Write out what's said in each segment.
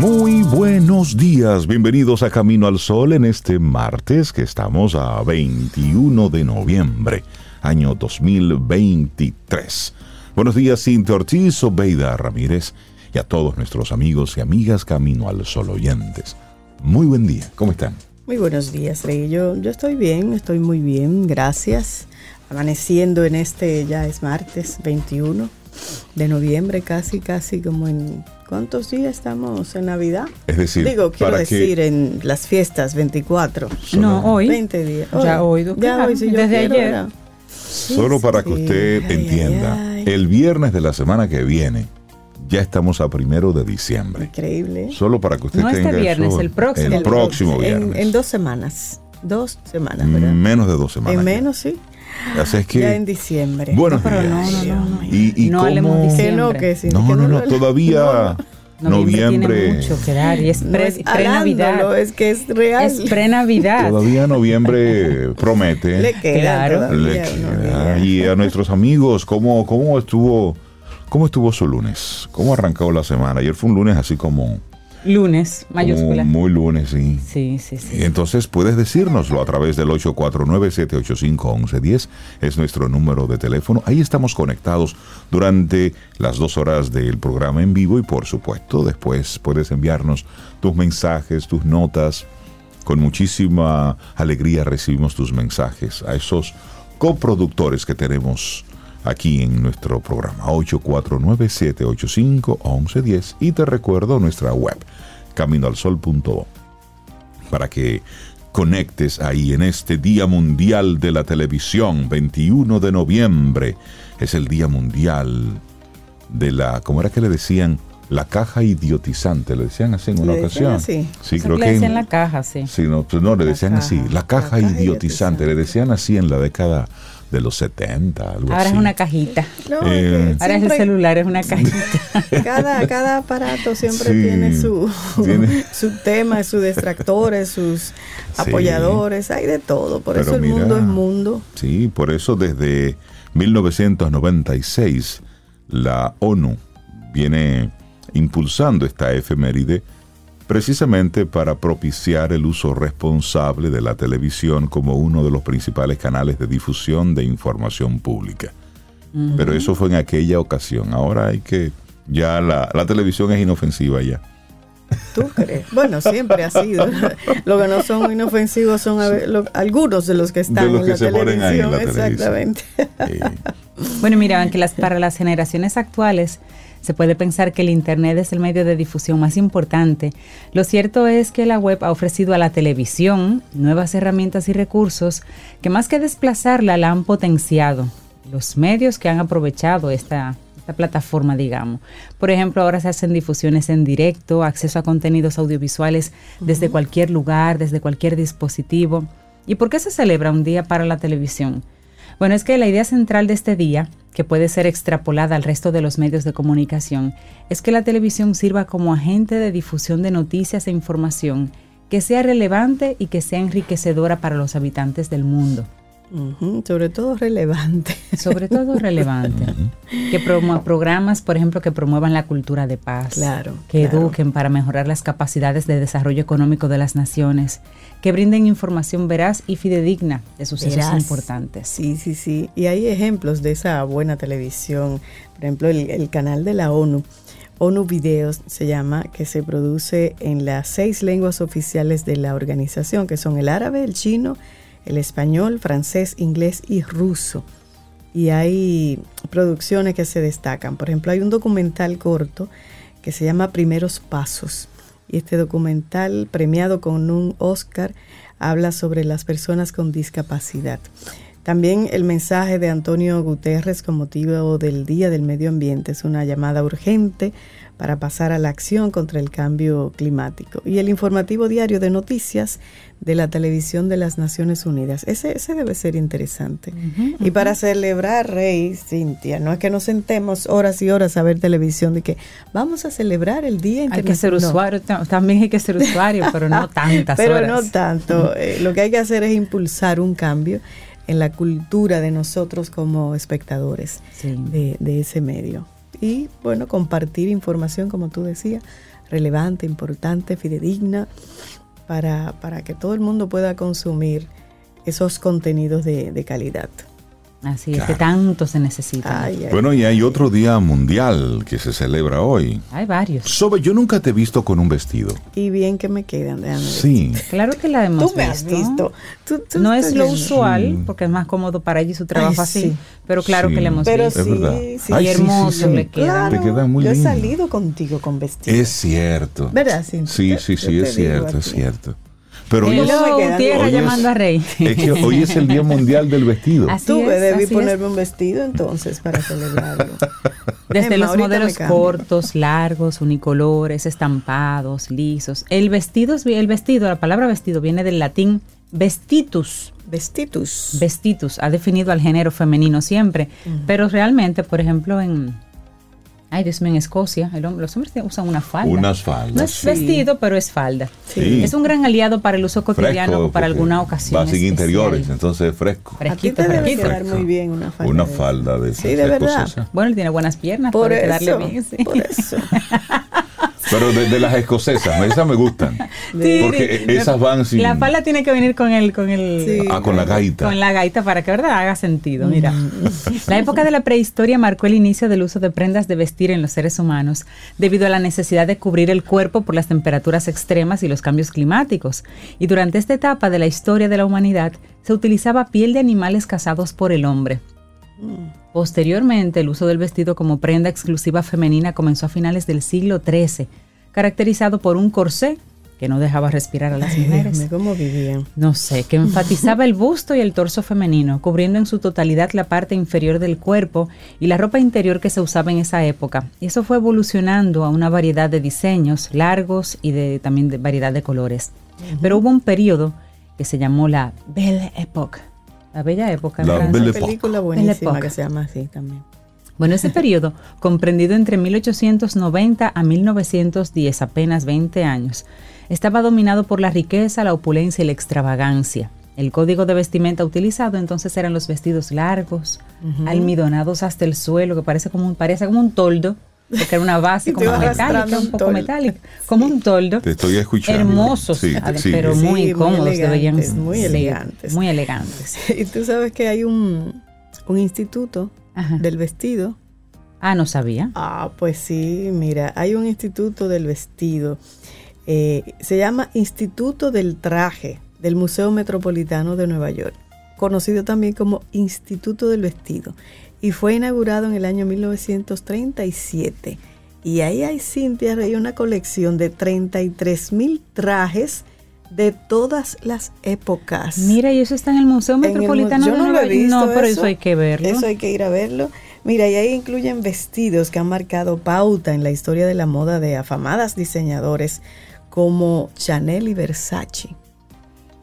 Muy buenos días, bienvenidos a Camino al Sol en este martes que estamos a 21 de noviembre, año 2023. Buenos días, Cintia Ortiz, Obeida Ramírez y a todos nuestros amigos y amigas Camino al Sol oyentes. Muy buen día, ¿cómo están? Muy buenos días, Rey. Yo, yo estoy bien, estoy muy bien, gracias. Amaneciendo en este, ya es martes 21 de noviembre, casi, casi como en ¿Cuántos días estamos en Navidad? Es decir, digo, quiero decir en las fiestas 24. No, hoy. 20 días. Ya hoy, ya hoy si desde ayer. Solo para que usted entienda, el viernes de la semana que viene ya estamos a primero de diciembre. Increíble. Solo para que usted no tenga este viernes, eso, el próximo. El próximo viernes. En, dos semanas. Dos semanas, ¿verdad? Menos de dos semanas. En menos, sí. Así es que, ya en diciembre. Bueno, pero no, no, no, no. Y, y no cómo, hablemos diciembre. Que no, que sí, no, que no, no, todavía noviembre. Tiene mucho que dar y es, no pre, es pre-Navidad. es que es real. Es pre-Navidad. Todavía noviembre promete. Le queda Claro. todavía Le unos queda. días. Y a nuestros amigos, ¿cómo, cómo estuvo cómo estuvo su lunes? ¿Cómo arrancó la semana? Ayer fue un lunes así como, Lunes, mayúscula. muy lunes, sí. Sí, sí, sí. Y entonces puedes decírnoslo a través del 849-785-1110. Es nuestro número de teléfono. Ahí estamos conectados durante las dos horas del programa en vivo y por supuesto después puedes enviarnos tus mensajes, tus notas. Con muchísima alegría recibimos tus mensajes a esos coproductores que tenemos aquí en nuestro programa 849-785-1110 y te recuerdo nuestra web caminoalsol.do para que conectes ahí en este Día Mundial de la Televisión, 21 de noviembre. Es el Día Mundial de la, ¿cómo era que le decían? La caja idiotizante, le decían así en una ¿Le decían ocasión. así? Sí, Eso creo le que decían en- la caja, sí. Sí, no, pues no, le La decían así, la caja la caja idiotizante, le decían así en la década de los 70, algo Ahora así. es una cajita. No, Eh, Ahora es el celular, es una cajita. Cada, cada aparato siempre Sí, tiene su, tiene- su tema, sus distractores, sus Sí. apoyadores, hay de todo. Por eso el mira, mundo es mundo. Sí, por eso desde 1996 la ONU viene impulsando esta efeméride precisamente para propiciar el uso responsable de la televisión como uno de los principales canales de difusión de información pública. Pero eso fue en aquella ocasión. Ahora hay que... Ya la, la televisión es inofensiva ya. ¿Tú crees? Bueno, siempre ha sido. Lo que no son inofensivos son a ver, lo- algunos de los que están De los en que la se ponen ahí en televisión. la televisión. Exactamente. Bueno, mira, aunque las, para las generaciones actuales se puede pensar que el Internet es el medio de difusión más importante, lo cierto es que la web ha ofrecido a la televisión nuevas herramientas y recursos que más que desplazarla la han potenciado. Los medios que han aprovechado esta, esta plataforma, digamos. Por ejemplo, ahora se hacen difusiones en directo, acceso a contenidos audiovisuales desde cualquier lugar, desde cualquier dispositivo. ¿Y por qué se celebra un día para la televisión? Bueno, es que la idea central de este día, que puede ser extrapolada al resto de los medios de comunicación, es que la televisión sirva como agente de difusión de noticias e información que sea relevante y que sea enriquecedora para los habitantes del mundo. Sobre todo relevante. Sobre todo relevante. que promu- programas, por ejemplo, que promuevan la cultura de paz. Claro, Que claro. eduquen para mejorar las capacidades de desarrollo económico de las naciones. Que brinden información veraz y fidedigna de sucesos Verás. importantes. Sí, sí, sí. Y hay ejemplos de esa buena televisión. Por ejemplo, el, el canal de la ONU, ONU Videos se llama, que se produce en las seis lenguas oficiales de la organización, que son el árabe, el chino, el español, francés, inglés y ruso. Y hay producciones que se destacan. Por ejemplo, hay un documental corto que se llama Primeros Pasos. Y este documental, premiado con un Oscar, habla sobre las personas con discapacidad. También el mensaje de Antonio Guterres con motivo del Día del Medio Ambiente es una llamada urgente para pasar a la acción contra el cambio climático. Y el informativo diario de noticias de la televisión de las Naciones Unidas. Ese, ese debe ser interesante. Y para celebrar, Rey, Cintia, no es que nos sentemos horas y horas a ver televisión, de que vamos a celebrar el Día Hay que ser usuario, también hay que ser usuario, pero no tantas pero horas. no tanto. Eh, lo que hay que hacer es impulsar un cambio en la cultura de nosotros como espectadores Sí. de, de ese medio. Y bueno, compartir información, como tú decías, relevante, importante, fidedigna, para, para que todo el mundo pueda consumir esos contenidos de, de calidad. Así es, Claro. que tanto se necesita. Ay, ay. Bueno, y hay otro día mundial que se celebra hoy. Hay varios. Sobe, yo nunca te he visto con un vestido. Y bien que me quedan, déjame ver. Sí. Claro que la hemos Tú me has visto. Tú- tú No es lo viendo. usual, Sí. porque es más cómodo para ella y su trabajo Ay, así. sí. Pero claro Sí. que le hemos Pero visto. Es sí, verdad. sí. Ay, Y sí, sí, hermoso sí. le queda. Claro, Te queda muy yo he lindo. salido contigo con vestido. Es cierto. ¿Verdad? Sí, sí, sí, te es digo cierto, es cierto. Pero hoy Hello. es, Hoy es- llamando a Rey. es que hoy es el Día Mundial del Vestido. Así Tú es, debí así es. ponerme un vestido entonces para celebrarlo. Desde Emma, los modelos cortos, largos, unicolores, estampados, lisos. El vestido, es- el vestido, la palabra vestido viene del latín vestitus. Vestitus. Vestitus ha definido al género femenino siempre, pero realmente, por ejemplo, en ay Dios mío, en Escocia, el hom- los hombres usan una falda. Unas faldas. no es sí. vestido, pero es falda. Sí. Es un gran aliado para el uso cotidiano Fresco, o para alguna ocasión. Va sin interiores, entonces fresco. A ti Fresquito, te debe quedar muy bien una falda. Una de falda de Sí, de verdad. escocesas. Bueno, él tiene buenas piernas, Por puede quedarle eso, bien. sí. por eso. Pero de, de las escocesas, esas me gustan. Sí, Porque sí. esas van sin. La falda tiene que venir con el, con el, Sí. Ah, con la gaita. con la gaita para que verdad haga sentido. Mira, la época de la prehistoria marcó el inicio del uso de prendas de vestir en los seres humanos debido a la necesidad de cubrir el cuerpo por las temperaturas extremas y los cambios climáticos. Y durante esta etapa de la historia de la humanidad se utilizaba piel de animales cazados por el hombre. Posteriormente, el uso del vestido como prenda exclusiva femenina comenzó a finales del siglo XIII, caracterizado por un corsé que no dejaba respirar a las Ay, mujeres. ¿Cómo vivían? No sé, que enfatizaba el busto y el torso femenino, cubriendo en su totalidad la parte inferior del cuerpo y la ropa interior que se usaba en esa época. Y eso fue evolucionando a una variedad de diseños largos y de, también de variedad de colores. Pero hubo un periodo que se llamó la Belle Époque, la bella época. en La Francia. Película buenísima que se llama así también. Bueno, ese periodo, comprendido entre 1890 a 1910, apenas 20 años, estaba dominado por la riqueza, la opulencia y la extravagancia. El código de vestimenta utilizado entonces eran los vestidos largos, almidonados hasta el suelo, que parece como un, parece como un toldo, porque era una base como metálica, un poco toldo. metálica, como un toldo. Te estoy escuchando. Hermosos, Sí, sí. pero Sí, muy muy cómodos, deberían elegantes, muy sí, elegantes. Muy elegantes. Y tú sabes que hay un, un instituto Ajá. del vestido. Ah, no sabía. Ah, pues sí, mira, hay un instituto del vestido. Eh, se llama Instituto del Traje del Museo Metropolitano de Nueva York, conocido también como Instituto del Vestido, y fue inaugurado en el año 1937. Y ahí hay, Cintia, Rey, una colección de 33 mil trajes de todas las épocas. Mira, y eso está en el Museo el Metropolitano yo de no lo Nueva he visto No, pero eso hay que verlo. Eso hay que ir a verlo. Mira, y ahí incluyen vestidos que han marcado pauta en la historia de la moda de afamadas diseñadores como Chanel y Versace.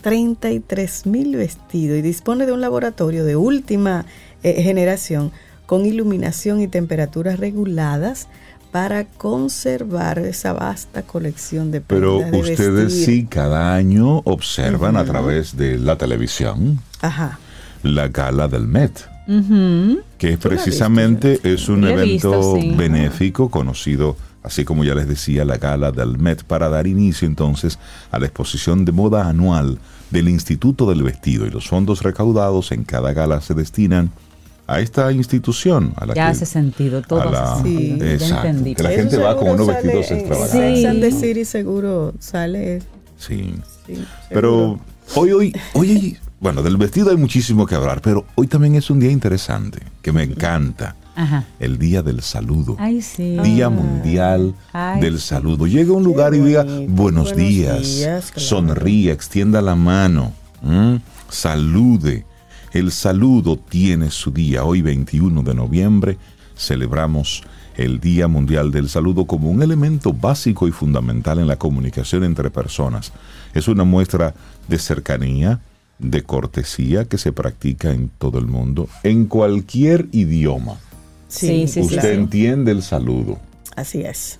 33 mil vestidos y dispone de un laboratorio de última eh, generación con iluminación y temperaturas reguladas para conservar esa vasta colección de Pero de ustedes vestir. sí cada año observan a través de la televisión Ajá. la gala del Met, que has precisamente es un evento visto, sí. benéfico conocido, así como ya les decía, la gala del Met, para dar inicio entonces a la exposición de moda anual del Instituto del Vestido y los fondos recaudados en cada gala se destinan a esta institución, a la Ya que hace sentido, todo a la- hace sentido. Sí. Exacto, entendí. que la Eso gente va con unos sale vestidos extravagantes. Sí. City seguro sale. Sí. sí, Pero hoy, hoy, hoy, bueno, del vestido hay muchísimo que hablar, pero hoy también es un día interesante, que me encanta, Ajá. el Día del Saludo. Ay, sí. Día Mundial Ay, del. Saludo. Llega a un lugar y diga buenos, Buenos días, días, claro. sonríe, extienda la mano, salude. El saludo tiene su día. Hoy 21 de noviembre celebramos el Día Mundial del Saludo como un elemento básico y fundamental en la comunicación entre personas. Es una muestra de cercanía, de cortesía que se practica en todo el mundo, en cualquier idioma. Sí, sí, Usted sí. entiende el saludo. Así es.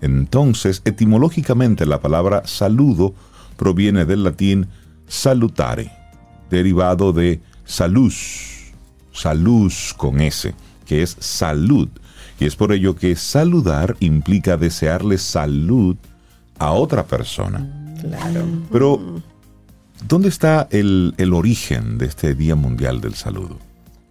Entonces, etimológicamente la palabra saludo proviene del latín salutare, derivado de salus, salus con S, que es salud. Y es por ello que saludar implica desearle salud a otra persona. Claro. Pero, ¿dónde está el, el origen de este Día Mundial del Saludo?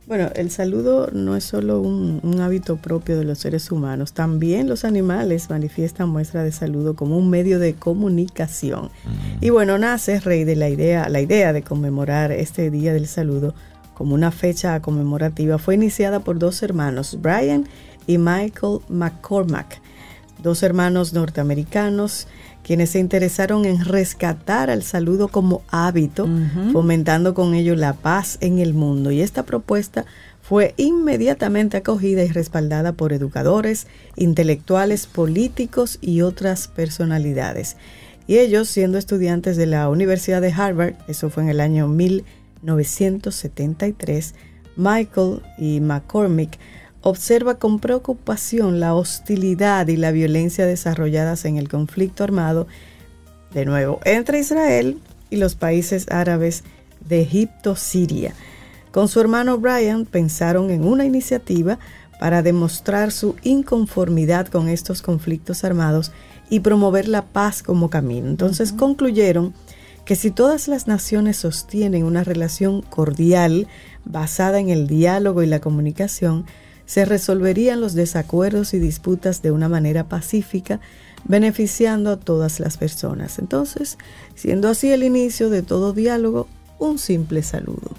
Bueno, el saludo no es solo un, un hábito propio de los seres humanos, también los animales manifiestan muestra de saludo como un medio de comunicación. Y bueno, nace rey de la idea, la idea de conmemorar este Día del Saludo como una fecha conmemorativa fue iniciada por dos hermanos, Brian y Michael McCormack, dos hermanos norteamericanos quienes se interesaron en rescatar al saludo como hábito, fomentando con ello la paz en el mundo. Y esta propuesta fue inmediatamente acogida y respaldada por educadores, intelectuales, políticos y otras personalidades. Y ellos, siendo estudiantes de la Universidad de Harvard, eso fue en el año 1973, Michael y McCormick observa con preocupación la hostilidad y la violencia desarrolladas en el conflicto armado, de nuevo, entre Israel y los países árabes de Egipto, Siria. Con su hermano Brian pensaron en una iniciativa para demostrar su inconformidad con estos conflictos armados y promover la paz como camino. Entonces concluyeron que si todas las naciones sostienen una relación cordial basada en el diálogo y la comunicación, se resolverían los desacuerdos y disputas de una manera pacífica, beneficiando a todas las personas. Entonces, siendo así el inicio de todo diálogo, un simple saludo.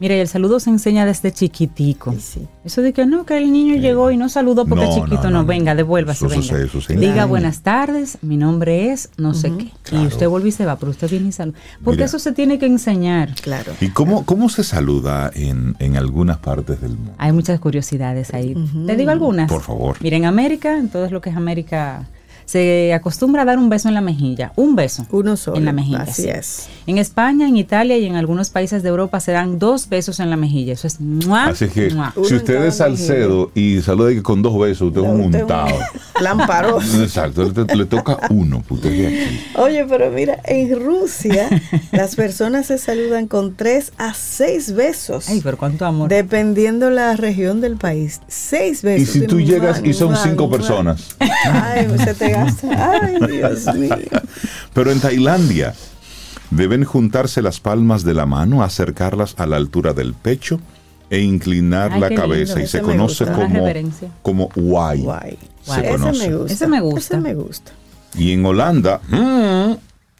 Mira, y el saludo se enseña desde chiquitico. Sí. Eso de que no, que el niño llegó y no saludó porque No, chiquito, no, no, no, no. venga, devuélvase, Eso venga. sucede, eso sí. Diga Claro. buenas tardes, mi nombre es no sé qué. Y usted vuelve y se va, pero usted viene y saluda. Porque Mira. eso se tiene que enseñar. Claro. ¿Y cómo, cómo se saluda en, en algunas partes del mundo? Hay muchas curiosidades ahí. Te digo algunas. Por favor. Mira, en América, en todo lo que es América, se acostumbra a dar un beso en la mejilla. Un beso. Uno solo. En la mejilla. Así sí. es. En España, en Italia y en algunos países de Europa se dan dos besos en la mejilla. Eso es ¡mua! Así que si usted es Salcedo y saluda con dos besos, usted es un Usted es un montado. Lamparoso. Exacto, le, le toca uno. Oye, pero mira, en Rusia las personas se saludan con tres a seis besos. Ay, pero cuánto amor. Dependiendo la región del país. Seis Y besos. si tú Mua, llegas y son mua, cinco mua. personas. Ay, se te gasta. Ay, Dios mío. Pero en Tailandia deben juntarse las palmas de la mano, acercarlas a la altura del pecho e inclinar Ay, la cabeza lindo. y Ese se conoce como, reverencia. como guay. Guay. Se. Ese conoce. me gusta. Ese me gusta. Ese me gusta. Y en Holanda mm,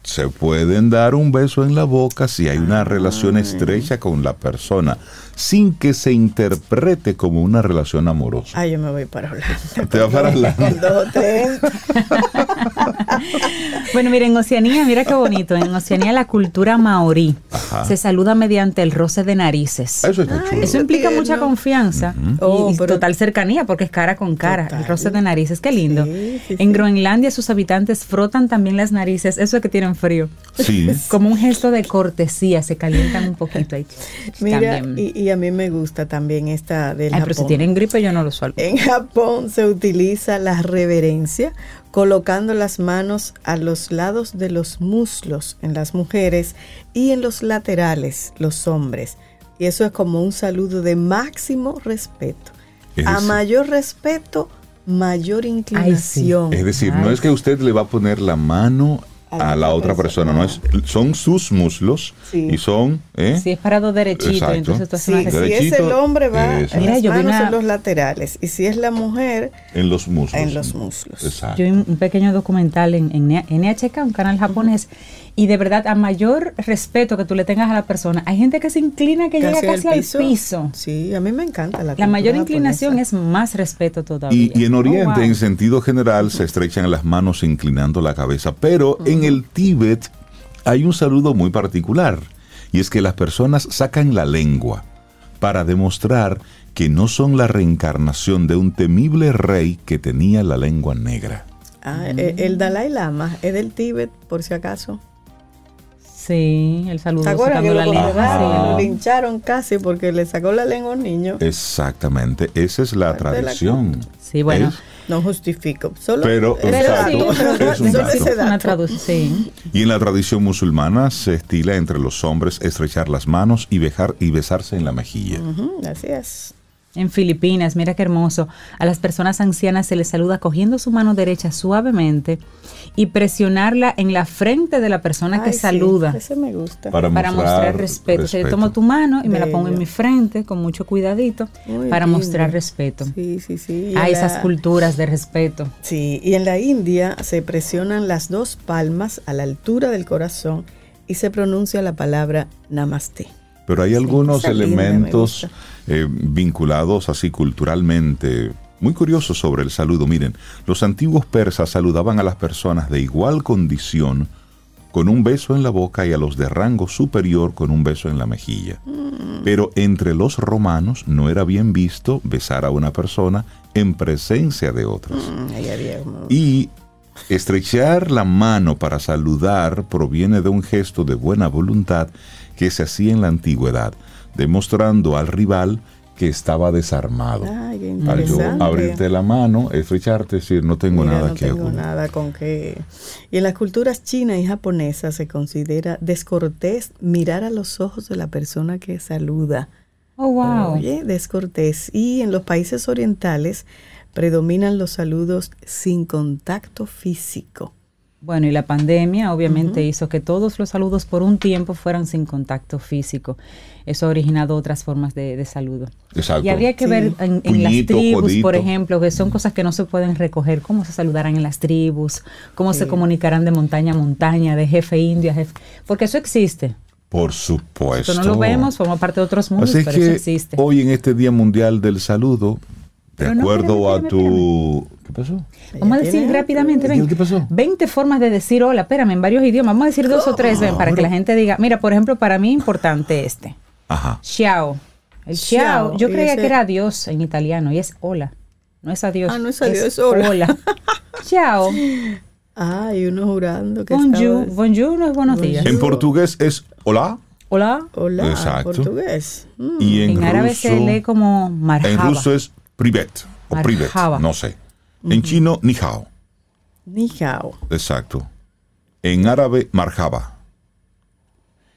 se pueden dar un beso en la boca si hay una relación estrecha con la persona, sin que se interprete como una relación amorosa. Ay, yo me voy para Holanda. Te vas para Holanda. Bueno, mira, en Oceanía, mira qué bonito. En Oceanía, la cultura maorí Ajá. se saluda mediante el roce de narices. Eso está chulo. Eso implica tierno. mucha confianza y- Oh, y, pero- total cercanía porque es cara con cara. Total. El roce de narices, qué lindo. Sí, sí, en sí. Groenlandia sus habitantes frotan también las narices, eso es que tienen frío. Sí. Como un gesto de cortesía, se calientan un poquito ahí. Mira, También. y, y a mí me gusta también esta del Ay, pero si Japón. tienen gripe yo no lo suelto. En Japón se utiliza la reverencia colocando las manos a los lados de los muslos en las mujeres y en los laterales los hombres. Y eso es como un saludo de máximo respeto. Es A decir- mayor respeto, mayor inclinación. Es decir, no Ay. es que usted le va a poner la mano a, la otra persona, no es, son sus muslos Sí. y son, ¿eh? Si es parado derechito, Exacto. entonces tú haces Sí, una si. Derechito, es el hombre va en Mira, las manos una- en los laterales y si es la mujer en los muslos. en los muslos. Exacto. Yo vi un un pequeño documental en, en NHK, un canal japonés, y de verdad, a mayor respeto que tú le tengas a la persona, hay gente que se inclina que llega al casi al piso. Sí, a mí me encanta la La mayor inclinación japonesa. es más respeto todavía. Y, y en Oriente, Oh, wow. en sentido general, se estrechan las manos inclinando la cabeza. Pero en el Tíbet hay un saludo muy particular, y es que las personas sacan la lengua para demostrar que no son la reencarnación de un temible rey que tenía la lengua negra. Ah, eh, el Dalai Lama es del Tíbet, por si acaso. Sí, el saludo ¿Se acuerdan que sacando lo, la lengua. Ajá. Lo lincharon casi porque le sacó la lengua a un niño. Exactamente, esa es la Parte de la tradición. Sí, bueno. ¿Es? No justifico. Solo Pero, exacto, sí, pero es un dato. Una sí. Y en la tradición musulmana se estila entre los hombres estrechar las manos y, bejar, y besarse en la mejilla. Ujú, así es. En Filipinas, mira qué hermoso. A las personas ancianas se les saluda cogiendo su mano derecha suavemente y presionarla en la frente de la persona que sí, saluda. ese me gusta. Para, para mostrar respeto. O sea, yo tomo tu mano y me la pongo en mi frente con mucho cuidadito Muy para lindo. mostrar respeto. Sí, sí, sí. Y Hay esas la- culturas de respeto. Sí, y en la India se presionan las dos palmas a la altura del corazón y se pronuncia la palabra namaste. Pero hay algunos elementos. Eh, vinculados así culturalmente muy curiosos sobre el saludo. Miren, los antiguos persas saludaban a las personas de igual condición con un beso en la boca y a los de rango superior con un beso en la mejilla. Mm. Pero entre los romanos no era bien visto besar a una persona en presencia de otras. Mm, Y estrechar la mano para saludar proviene de un gesto de buena voluntad que se hacía en la antigüedad, demostrando al rival que estaba desarmado. Ay, qué Al yo abrirte la mano, estrecharte, decir, no tengo Mira, nada no que tengo nada con que... Y en las culturas china y japonesa se considera descortés mirar a los ojos de la persona que saluda. Oh, wow. Oye, descortés. Y en los países orientales predominan los saludos sin contacto físico. Bueno, y la pandemia obviamente hizo que todos los saludos por un tiempo fueran sin contacto físico. Eso ha originado otras formas de, de saludo. Exacto. Y habría que Sí. ver en, en las tribus, por ejemplo, que son cosas que no se pueden recoger, cómo se saludarán en las tribus, cómo se comunicarán de montaña a montaña, de jefe indio a jefe, porque eso existe. Por supuesto. Eso no lo vemos, forma parte de otros mundos, Así pero eso existe. hoy en este Día Mundial del Saludo, de Pero no, acuerdo espérame, a tu... ¿Qué pasó? Vamos a decir rápidamente, ven, ¿Qué pasó? 20 formas de decir hola, espérame, en varios idiomas. Vamos a decir dos o tres, ven, para que la gente diga, mira, por ejemplo, para mí importante este. Ajá. Ciao. El ciao, Ciao, yo creía ese- que era adiós en italiano y es hola. No es adiós. Ah, no es adiós, es hola. Ciao. Ah, y uno jurando que Bonjour. Bonjour no es buenos días. En portugués es hola Hola. Hola, Exacto. portugués. Mm. y en, En, árabe se lee como en marhaba. ruso es privet o privet, no sé. En chino ni hao, Ni hao. exacto. En árabe marhaba.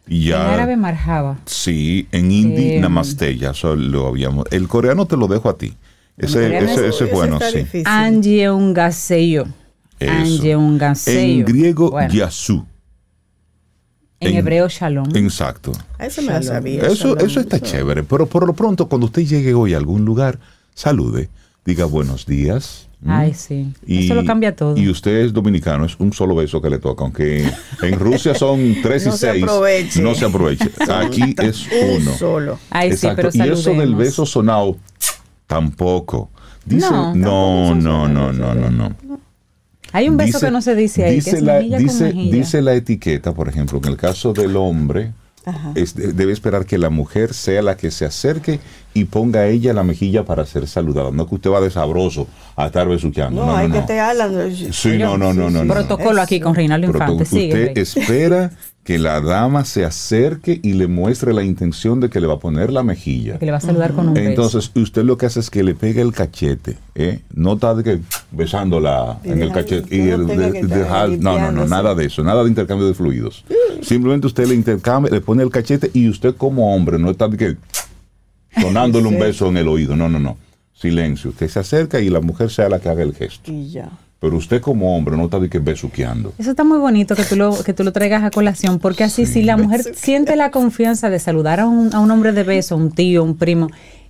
Y En ya árabe marhaba. sí, en hindi Eh, namaste, ya eso lo habíamos. El coreano te lo dejo a ti. Ese, ese, ese es bueno, sí. difícil. Anje un gaseyo. Eso. Anje un gaseyo. En griego Bueno, yasu. en en- hebreo shalom. Exacto. Eso me lo sabía. Eso, shalom, eso está chévere, pero por lo pronto, cuando usted llegue hoy a algún lugar, salude, diga buenos días. Ay, sí. Eso lo cambia todo. Y usted es dominicano, es un solo beso que le toca, aunque en Rusia son tres y No se seis. aproveche. No se aproveche. Aquí es Un uno. solo. Ay, sí, pero y eso del beso sonado, tampoco. Dice, No, no, no, no, no, no, no. Hay un beso Dice- que no se dice ahí, dice que es la, dice, con dice la etiqueta, por ejemplo, en el caso del hombre, es- debe esperar que la mujer sea la que se acerque y ponga a ella la mejilla para ser saludada. No que usted va de sabroso a estar besuqueando. No, No, no, hay no. que te hablan. Sí, no, no, no, no, no. Protocolo aquí con Reinaldo Infante. usted Sigue, Rey. espera que la dama se acerque y le muestre la intención de que le va a poner la mejilla. que le va a saludar con un beso. Entonces, usted lo que hace es que le pega el cachete, ¿eh? No está de que besándola Y en el cachete. Y no el de- dejar- no, no, nada de eso, nada de intercambio de fluidos. Simplemente usted le intercambia, le pone el cachete y usted como hombre no está de que sonándole un beso en el oído. No, no, no. Silencio. Usted se acerca y la mujer sea la que haga el gesto. Y ya. Pero usted como hombre no está de que besuqueando. Eso está muy bonito que tú lo, que tú lo traigas a colación, porque así si la mujer siente la confianza de saludar a un, a un hombre de beso, un tío, un primo,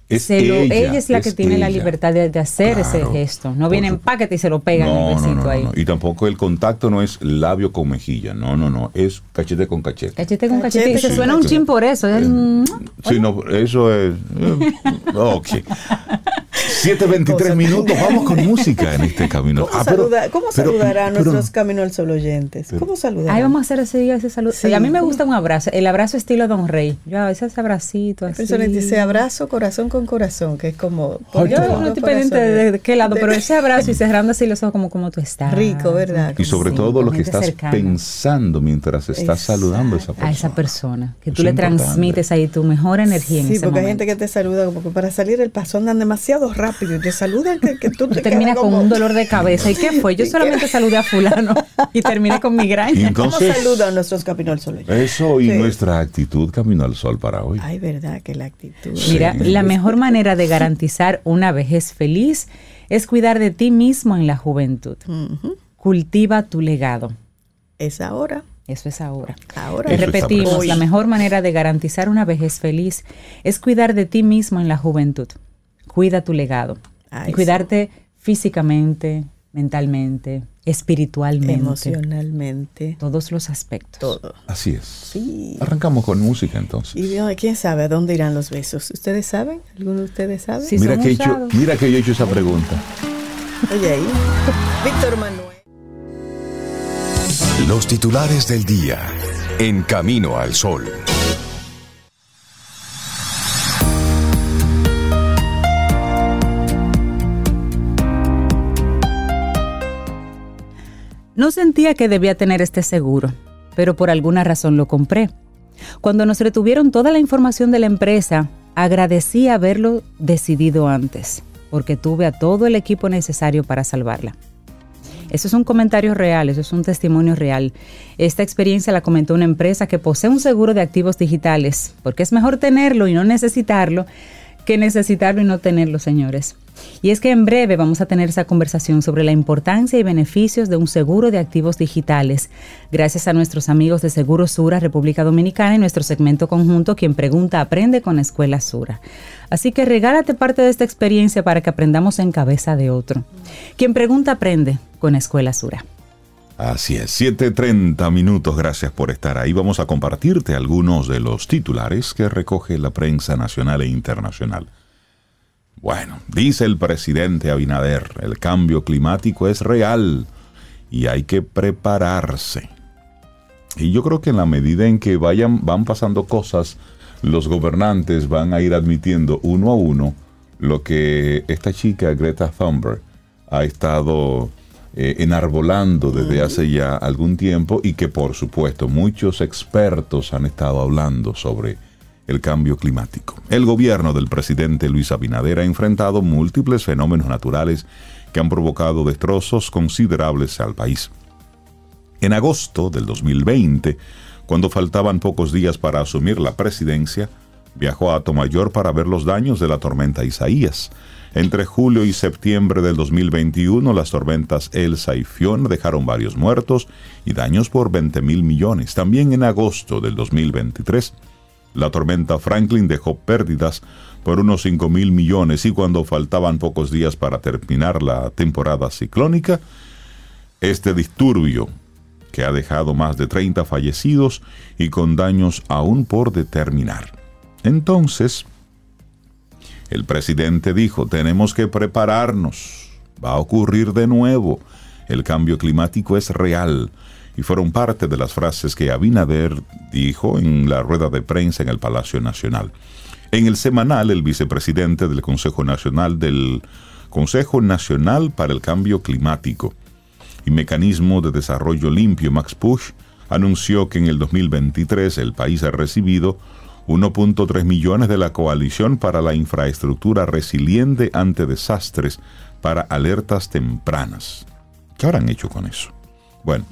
Es se lo- ella, ella, es la que es tiene la libertad de, de hacer ese gesto. No viene en paquete y se lo pegan el No, no, besito no, no, ahí. no. Y tampoco el contacto no es labio con mejilla. No, no, no. Es cachete con cachete. Cachete con Cachete cachete. Y se suena un chin por eso. es, mm, Sí, no, eso es. eh, ok. 7.23 minutos, vamos con música en este camino. ¿Cómo, Ah, pero- saluda- cómo pero- saludar a pero- nuestros Camino al Sol oyentes? ¿Cómo saludar? Ahí vamos a hacer ese, ese saludo. Sí. a mí me gusta un abrazo, el abrazo estilo Don Rey. Yo a veces abracito así. Persona dice abrazo corazón con corazón, que es como... Yo no estoy pendiente de, de qué lado, pero ese abrazo y cerrando así los ojos como, como tú estás. Rico, ¿verdad? Y sobre Sí, todo lo que estás cercana. pensando mientras estás Exacto. saludando a esa persona. A esa persona. Que tú le importante. transmites ahí tu mejor energía en Sí, ese porque hay gente que te saluda como que para salir el paso andan demasiado rápido y te saludan que, que tú te terminas con como- un dolor de cabeza. ¿Y qué fue? Yo solamente saludé a fulano y terminé con migraña. Y ¿Cómo saludan nuestros Camino al Sol eso y Sí. nuestra actitud camino al sol para hoy. Ay, verdad que la actitud... Mira, Sí. la mejor manera de garantizar una vejez feliz es cuidar de ti mismo en la juventud. Cultiva tu legado. Es ahora, Eso es ahora. ahora. Te repetimos, la mejor manera de garantizar una vejez feliz es cuidar de ti mismo en la juventud. Cuida tu legado. Ay, y cuidarte físicamente, mentalmente, espiritualmente. Emocionalmente, Todos los aspectos. todo. Así es. Sí. Arrancamos con música entonces. Y Dios, quién sabe a dónde irán los besos. ¿Ustedes saben? ¿Alguno de ustedes sabe? Sí. mira, que he hecho, mira que yo he hecho esa pregunta. Oye ahí. Víctor Manuel. Los titulares del día. En Camino al Sol. No sentía que debía tener este seguro, pero por alguna razón lo compré. Cuando nos retuvieron toda la información de la empresa, agradecí haberlo decidido antes, porque tuve a todo el equipo necesario para salvarla. Eso es un comentario real, eso es un testimonio real. Esta experiencia la comentó una empresa que posee un seguro de activos digitales, porque es mejor tenerlo y no necesitarlo que necesitarlo y no tenerlo, señores. Y es que en breve vamos a tener esa conversación sobre la importancia y beneficios de un seguro de activos digitales, gracias a nuestros amigos de Seguro Sura República Dominicana y nuestro segmento conjunto Quien Pregunta Aprende con Escuela Sura. Así que regálate parte de esta experiencia para que aprendamos en cabeza de otro. Quien Pregunta Aprende con Escuela Sura. Así es, 7.30 minutos, gracias por estar ahí. Vamos a compartirte algunos de los titulares que recoge la prensa nacional e internacional. Bueno, dice el presidente Abinader, el cambio climático es real y hay que prepararse. Y yo creo que en la medida en que vayan, van pasando cosas, los gobernantes van a ir admitiendo uno a uno lo que esta chica Greta Thunberg ha estado eh, enarbolando desde hace ya algún tiempo y que por supuesto muchos expertos han estado hablando sobre el cambio climático. El gobierno del presidente Luis Abinader ha enfrentado múltiples fenómenos naturales que han provocado destrozos considerables al país. En agosto del 2020, cuando faltaban pocos días para asumir la presidencia, viajó a Tomayor para ver los daños de la tormenta Isaías. Entre julio y septiembre del 2021, las tormentas Elsa y Fiona dejaron varios muertos y daños por 20 mil millones. También en agosto del 2023, la tormenta Franklin dejó pérdidas por unos 5 mil millones y cuando faltaban pocos días para terminar la temporada ciclónica, este disturbio que ha dejado más de 30 fallecidos y con daños aún por determinar. Entonces, el presidente dijo, tenemos que prepararnos, va a ocurrir de nuevo, el cambio climático es real. Y fueron parte de las frases que Abinader dijo en la rueda de prensa en el Palacio Nacional. En el semanal, el vicepresidente del Consejo Nacional del Consejo Nacional para el Cambio Climático y Mecanismo de Desarrollo Limpio, Max Push, anunció que en el 2023 el país ha recibido 1.3 millones de la Coalición para la Infraestructura Resiliente ante Desastres para alertas tempranas. ¿Qué habrán hecho con eso? Bueno,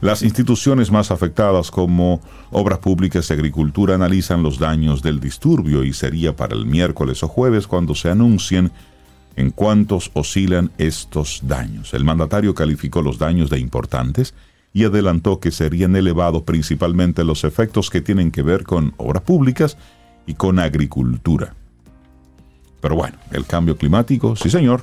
las instituciones más afectadas como Obras Públicas y Agricultura analizan los daños del disturbio y sería para el miércoles o jueves cuando se anuncien en cuántos oscilan estos daños. El mandatario calificó los daños de importantes y adelantó que serían elevados principalmente los efectos que tienen que ver con obras públicas y con agricultura. Pero bueno, el cambio climático, sí señor,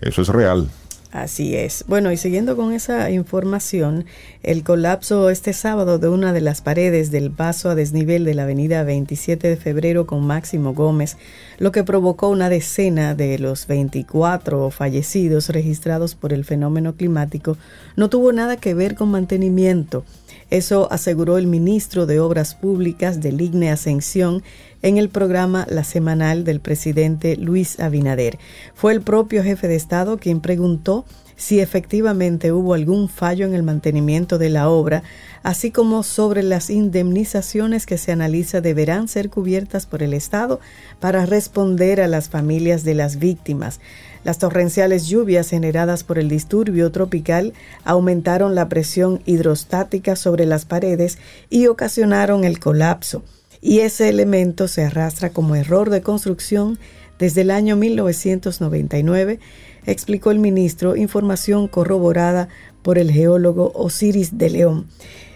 eso es real. Así es. Bueno, y siguiendo con esa información, el colapso este sábado de una de las paredes del paso a desnivel de la avenida 27 de febrero con Máximo Gómez, lo que provocó una decena de los 24 fallecidos registrados por el fenómeno climático, no tuvo nada que ver con mantenimiento. Eso aseguró el ministro de Obras Públicas del IGNE Ascensión en el programa La Semanal del presidente Luis Abinader. Fue el propio jefe de Estado quien preguntó si efectivamente hubo algún fallo en el mantenimiento de la obra, así como sobre las indemnizaciones que se analiza deberán ser cubiertas por el Estado para responder a las familias de las víctimas. Las torrenciales lluvias generadas por el disturbio tropical aumentaron la presión hidrostática sobre las paredes y ocasionaron el colapso y ese elemento se arrastra como error de construcción desde el año 1999, explicó el ministro, información corroborada por el geólogo Osiris de León.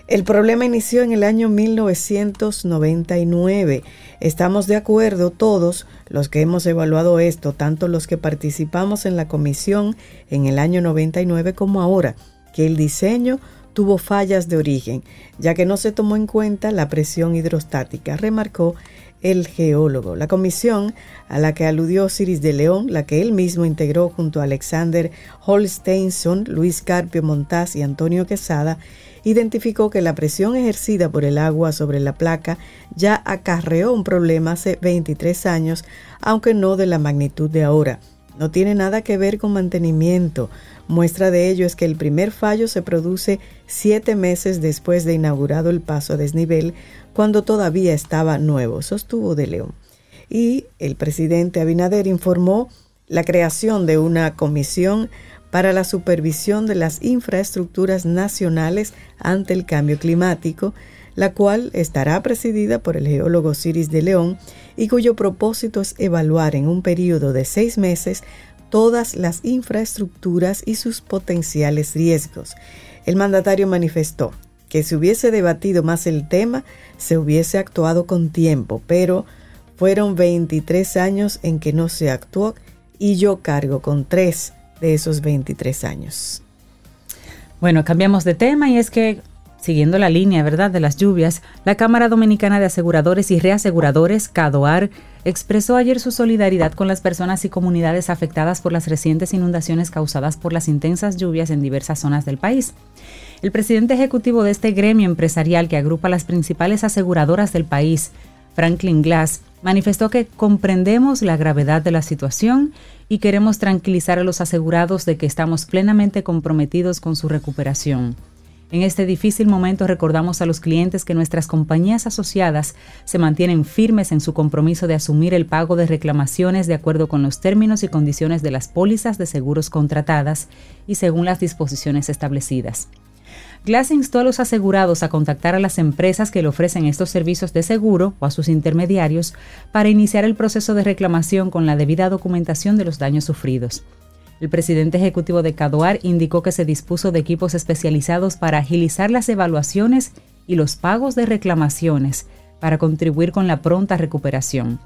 El problema inició en el año 1999. Estamos de acuerdo todos los que hemos evaluado esto, tanto los que participamos en la comisión en el año 99 como ahora, que el diseño tuvo fallas de origen, ya que no se tomó en cuenta la presión hidrostática, remarcó el geólogo. La comisión a la que aludió Ciris de León, la que él mismo integró junto a Alexander Holsteinson, Luis Carpio Montaz y Antonio Quesada, identificó que la presión ejercida por el agua sobre la placa ya acarreó un problema hace 23 años, aunque no de la magnitud de ahora. No tiene nada que ver con mantenimiento, Muestra de ello es que el primer fallo se produce siete meses después de inaugurado el paso a desnivel, cuando todavía estaba nuevo, sostuvo de León. Y el presidente Abinader informó la creación de una comisión para la supervisión de las infraestructuras nacionales ante el cambio climático, la cual estará presidida por el geólogo Ciris de León y cuyo propósito es evaluar en un periodo de seis meses todas las infraestructuras y sus potenciales riesgos. El mandatario manifestó que si hubiese debatido más el tema, se hubiese actuado con tiempo, pero fueron 23 años en que no se actuó y yo cargo con tres de esos 23 años. Bueno, cambiamos de tema y es que Siguiendo la línea, ¿verdad?, de las lluvias, la Cámara Dominicana de Aseguradores y Reaseguradores, CADOAR, expresó ayer su solidaridad con las personas y comunidades afectadas por las recientes inundaciones causadas por las intensas lluvias en diversas zonas del país. El presidente ejecutivo de este gremio empresarial que agrupa las principales aseguradoras del país, Franklin Glass, manifestó que comprendemos la gravedad de la situación y queremos tranquilizar a los asegurados de que estamos plenamente comprometidos con su recuperación. En este difícil momento recordamos a los clientes que nuestras compañías asociadas se mantienen firmes en su compromiso de asumir el pago de reclamaciones de acuerdo con los términos y condiciones de las pólizas de seguros contratadas y según las disposiciones establecidas. Glass instó a los asegurados a contactar a las empresas que le ofrecen estos servicios de seguro o a sus intermediarios para iniciar el proceso de reclamación con la debida documentación de los daños sufridos. El presidente ejecutivo de Cadoar indicó que se dispuso de equipos especializados para agilizar las evaluaciones y los pagos de reclamaciones para contribuir con la pronta recuperación.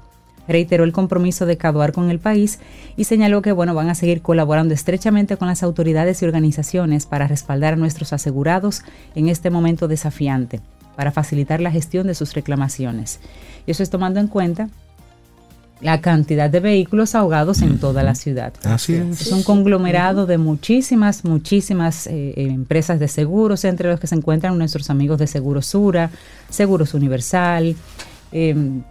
Reiteró el compromiso de Cadoar con el país y señaló que bueno, van a seguir colaborando estrechamente con las autoridades y organizaciones para respaldar a nuestros asegurados en este momento desafiante, para facilitar la gestión de sus reclamaciones. Y eso es tomando en cuenta la cantidad de vehículos ahogados en toda la ciudad. Así es. Es un conglomerado de muchísimas, muchísimas eh, eh, empresas de seguros, entre los que se encuentran nuestros amigos de Seguros Sura, Seguros Universal, em,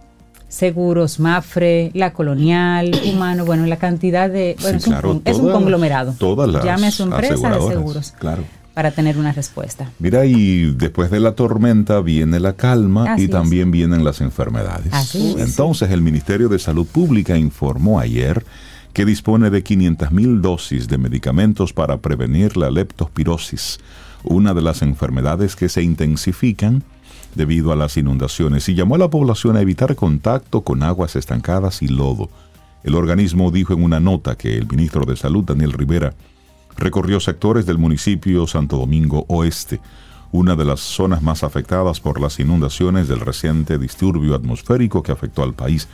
Seguros Mafre, La Colonial, Humano, bueno, la cantidad de... Bueno, es, un, conglomerado. Todas las Llame a su empresa de seguros. Claro para tener una respuesta. Mira, y después de la tormenta viene la calma y también vienen las enfermedades. Entonces, el Ministerio de Salud Pública informó ayer que dispone de 500.000 dosis de medicamentos para prevenir la leptospirosis, una de las enfermedades que se intensifican debido a las inundaciones, y llamó a la población a evitar contacto con aguas estancadas y lodo. El organismo dijo en una nota que el ministro de Salud, Daniel Rivera, recorrió sectores del municipio Santo Domingo Oeste, una de las zonas más afectadas por las inundaciones del reciente disturbio atmosférico que afectó al país.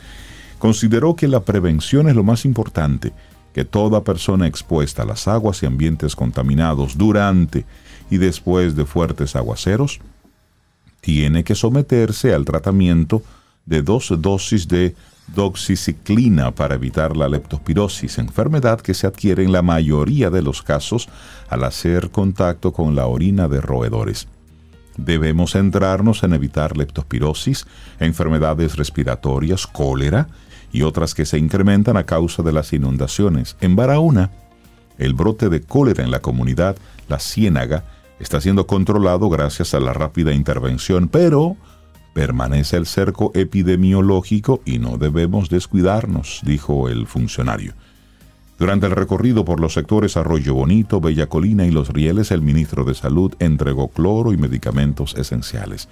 Consideró que la prevención es lo más importante que toda persona expuesta a las aguas y ambientes contaminados durante y después de fuertes aguaceros tiene que someterse al tratamiento de dos dosis de doxiciclina para evitar la leptospirosis, enfermedad que se adquiere en la mayoría de los casos al hacer contacto con la orina de roedores. Debemos centrarnos en evitar leptospirosis, enfermedades respiratorias, cólera y otras que se incrementan a causa de las inundaciones. En Barahona, el brote de cólera en la comunidad La Ciénaga está siendo controlado gracias a la rápida intervención, pero permanece el cerco epidemiológico y no debemos descuidarnos, dijo el funcionario. Durante el recorrido por los sectores Arroyo Bonito, Bella Colina y Los Rieles, el ministro de Salud entregó cloro y medicamentos esenciales.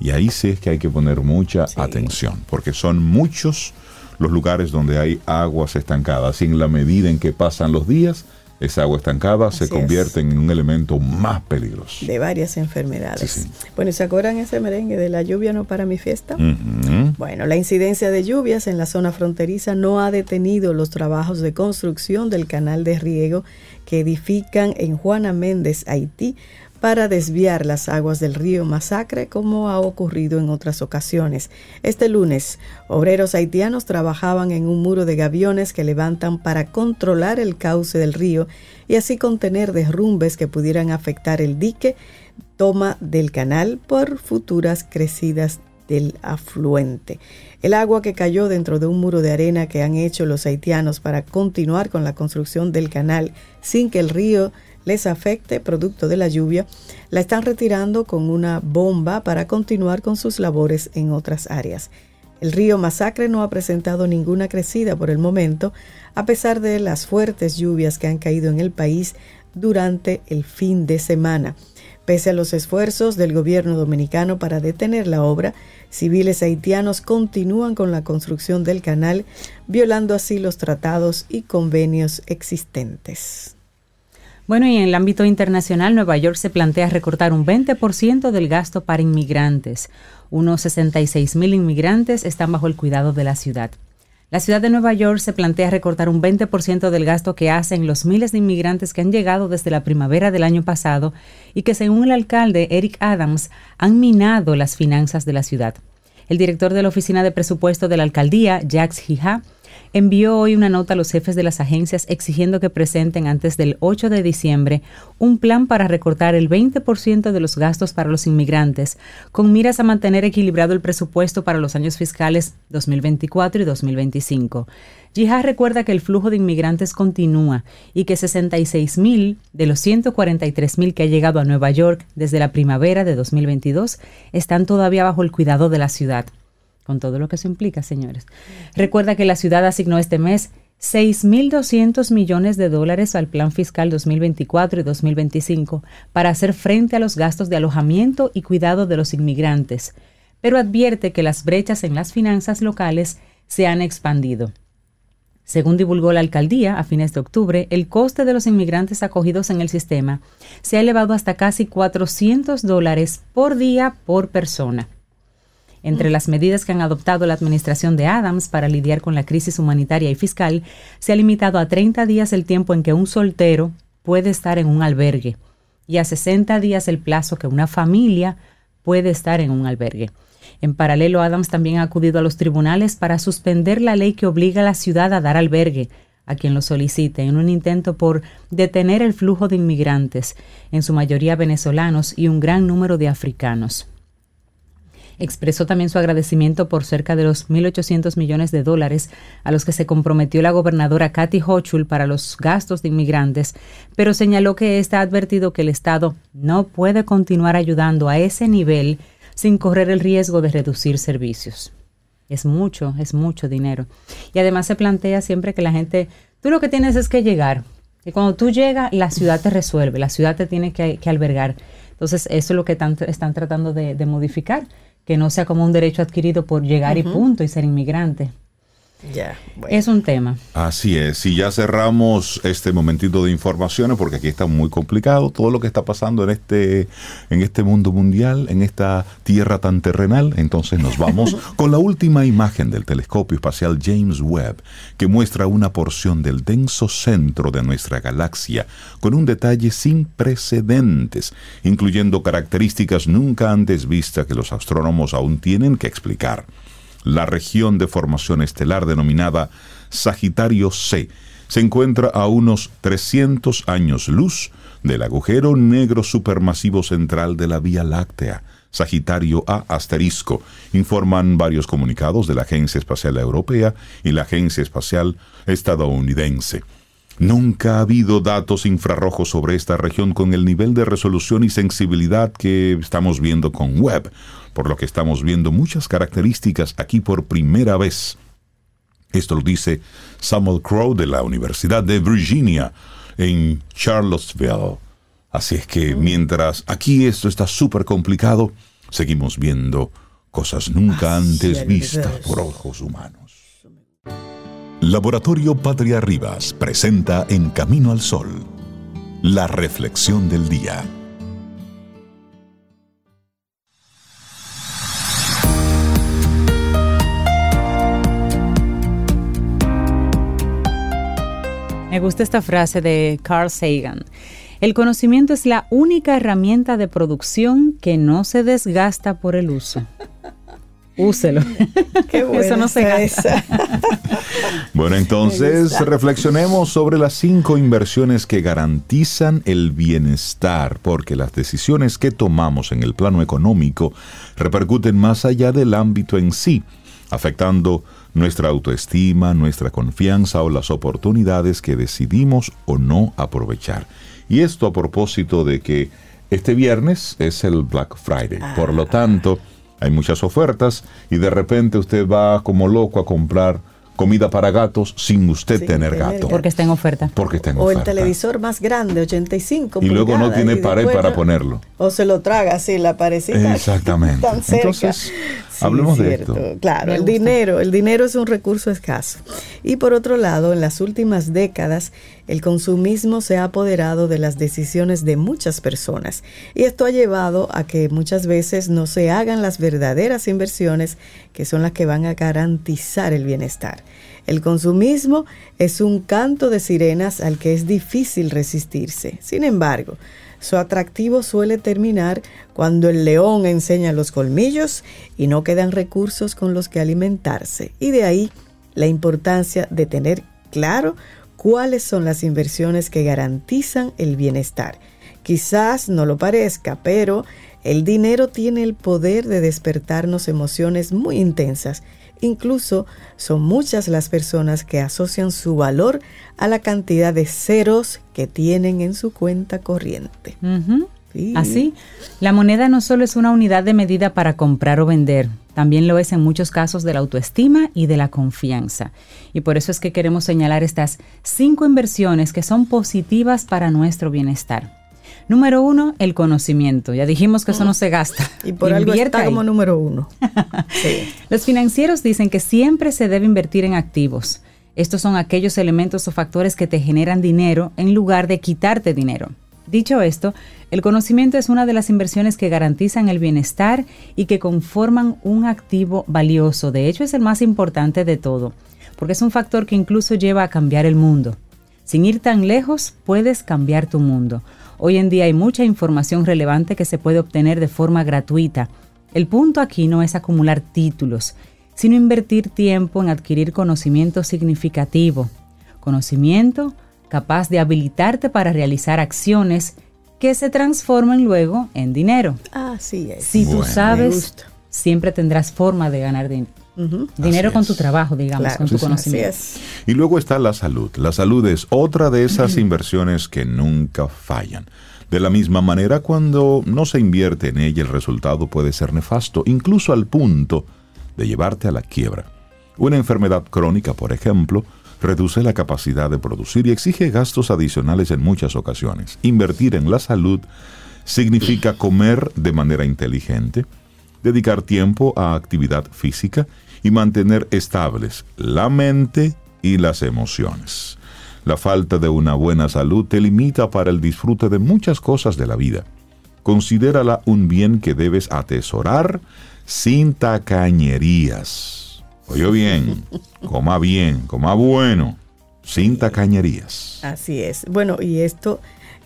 Y ahí sí es que hay que poner mucha atención, porque son muchos los lugares donde hay aguas estancadas y en la medida en que pasan los días, esa agua estancada se convierte en un elemento más peligroso. De varias enfermedades. Bueno, ¿se acuerdan ese merengue de la lluvia no para mi fiesta? Bueno, la incidencia de lluvias en la zona fronteriza no ha detenido los trabajos de construcción del canal de riego que edifican en Juana Méndez, Haití, para desviar las aguas del río Masacre como ha ocurrido en otras ocasiones. Este lunes, obreros haitianos trabajaban en un muro de gaviones que levantan para controlar el cauce del río y así contener derrumbes que pudieran afectar el dique toma del canal por futuras crecidas del afluente. El agua que cayó dentro de un muro de arena que han hecho los haitianos para continuar con la construcción del canal sin que el río les afecte producto de la lluvia, la están retirando con una bomba para continuar con sus labores en otras áreas. El río Masacre no ha presentado ninguna crecida por el momento, a pesar de las fuertes lluvias que han caído en el país durante el fin de semana. Pese a los esfuerzos del gobierno dominicano para detener la obra, civiles haitianos continúan con la construcción del canal, violando así los tratados y convenios existentes. Bueno, y en el ámbito internacional, Nueva York se plantea recortar un 20% del gasto para inmigrantes. Unos 66 mil inmigrantes están bajo el cuidado de la ciudad. La ciudad de Nueva York se plantea recortar un 20% del gasto que hacen los miles de inmigrantes que han llegado desde la primavera del año pasado y que, según el alcalde Eric Adams, han minado las finanzas de la ciudad. El director de la Oficina de Presupuesto de la Alcaldía, Jacques Hija, envió hoy una nota a los jefes de las agencias exigiendo que presenten antes del 8 de diciembre un plan para recortar el 20% de los gastos para los inmigrantes, con miras a mantener equilibrado el presupuesto para los años fiscales 2024 y 2025. Yihad recuerda que el flujo de inmigrantes continúa y que 66 mil de los 143 mil que ha llegado a Nueva York desde la primavera de 2022 están todavía bajo el cuidado de la ciudad con todo lo que eso implica, señores. Recuerda que la ciudad asignó este mes 6.200 millones de dólares al plan fiscal 2024 y 2025 para hacer frente a los gastos de alojamiento y cuidado de los inmigrantes, pero advierte que las brechas en las finanzas locales se han expandido. Según divulgó la alcaldía a fines de octubre, el coste de los inmigrantes acogidos en el sistema se ha elevado hasta casi 400 dólares por día por persona. Entre las medidas que han adoptado la administración de Adams para lidiar con la crisis humanitaria y fiscal, se ha limitado a 30 días el tiempo en que un soltero puede estar en un albergue y a 60 días el plazo que una familia puede estar en un albergue. En paralelo, Adams también ha acudido a los tribunales para suspender la ley que obliga a la ciudad a dar albergue a quien lo solicite en un intento por detener el flujo de inmigrantes, en su mayoría venezolanos y un gran número de africanos. Expresó también su agradecimiento por cerca de los 1.800 millones de dólares a los que se comprometió la gobernadora Kathy Hochul para los gastos de inmigrantes, pero señaló que está advertido que el Estado no puede continuar ayudando a ese nivel sin correr el riesgo de reducir servicios. Es mucho, es mucho dinero. Y además se plantea siempre que la gente, tú lo que tienes es que llegar. Y cuando tú llegas, la ciudad te resuelve, la ciudad te tiene que, albergar. Entonces, eso es lo que están tratando de modificar que no sea como un derecho adquirido por llegar y punto y ser inmigrante. Ya, Es un tema. Así es, y ya cerramos este momentito de informaciones porque aquí está muy complicado todo lo que está pasando en este, en este mundo mundial, en esta tierra tan terrenal. Entonces nos vamos con la última imagen del telescopio espacial James Webb, que muestra una porción del denso centro de nuestra galaxia con un detalle sin precedentes, incluyendo características nunca antes vistas que los astrónomos aún tienen que explicar la región de formación estelar denominada Sagitario C. Se encuentra a unos 300 años luz del agujero negro supermasivo central de la Vía Láctea, Sagitario A asterisco, informan varios comunicados de la Agencia Espacial Europea y la Agencia Espacial Estadounidense. Nunca ha habido datos infrarrojos sobre esta región con el nivel de resolución y sensibilidad que estamos viendo con Webb, por lo que estamos viendo muchas características aquí por primera vez. Esto lo dice Samuel Crow de la Universidad de Virginia en Charlottesville. Así es que mientras aquí esto está súper complicado, seguimos viendo cosas nunca antes vistas por ojos humanos. Laboratorio Patria Rivas presenta En Camino al Sol, la reflexión del día. Me gusta esta frase de Carl Sagan. El conocimiento es la única herramienta de producción que no se desgasta por el uso. Úselo. Qué Eso no se gasta. bueno, entonces reflexionemos sobre las cinco inversiones que garantizan el bienestar, porque las decisiones que tomamos en el plano económico repercuten más allá del ámbito en sí, afectando nuestra autoestima, nuestra confianza o las oportunidades que decidimos o no aprovechar. Y esto a propósito de que este viernes es el Black Friday. Por lo tanto, hay muchas ofertas y de repente usted va como loco a comprar comida para gatos sin usted tener, gato. Porque está en oferta. Porque está en o el televisor más grande, 85 Y luego no tiene pared para ponerlo. O se lo traga así, la parecida. Exactamente. Tan cerca. Entonces, hablemos de esto. Claro, el dinero, el dinero es un recurso escaso. Y por otro lado, en las últimas décadas, el consumismo se ha apoderado de las decisiones de muchas personas. Y esto ha llevado a que muchas veces no se hagan las verdaderas inversiones que son las que van a garantizar el bienestar. El consumismo es un canto de sirenas al que es difícil resistirse. Sin embargo, su atractivo suele terminar cuando el león enseña los colmillos y no quedan recursos con los que alimentarse. Y de ahí la importancia de tener claro cuáles son las inversiones que garantizan el bienestar. Quizás no lo parezca, pero el dinero tiene el poder de despertarnos emociones muy intensas Incluso son muchas las personas que asocian su valor a la cantidad de ceros que tienen en su cuenta corriente. Así, la moneda no solo es una unidad de medida para comprar o vender, también lo es en muchos casos de la autoestima y de la confianza. Y por eso es que queremos señalar estas cinco inversiones que son positivas para nuestro bienestar. Número uno, el conocimiento. Ya dijimos que eso no se gasta. Y por algo está como número uno. Los financieros dicen que siempre se debe invertir en activos. Estos son aquellos elementos o factores que te generan dinero en lugar de quitarte dinero. Dicho esto, el conocimiento es una de las inversiones que garantizan el bienestar y que conforman un activo valioso. De hecho, es el más importante de todo, porque es un factor que incluso lleva a cambiar el mundo. Sin ir tan lejos, puedes cambiar tu mundo. Hoy en día hay mucha información relevante que se puede obtener de forma gratuita. El punto aquí no es acumular títulos, sino invertir tiempo en adquirir conocimiento significativo. Conocimiento capaz de habilitarte para realizar acciones que se transformen luego en dinero. Así es. Si tú sabes, siempre tendrás forma de ganar dinero. Dinero con tu trabajo, digamos, con tu conocimiento. Y luego está la salud. La salud es otra de esas inversiones que nunca fallan. De la misma manera, cuando no se invierte en ella, el resultado puede ser nefasto, incluso al punto de llevarte a la quiebra. Una enfermedad crónica, por ejemplo, reduce la capacidad de producir y exige gastos adicionales en muchas ocasiones. Invertir en la salud significa comer de manera inteligente, dedicar tiempo a actividad física y mantener estables la mente y las emociones. La falta de una buena salud te limita para el disfrute de muchas cosas de la vida. Considérala un bien que debes atesorar sin tacañerías. Oye bien, coma bien, coma bueno, sin tacañerías. Así es. Bueno, y esto,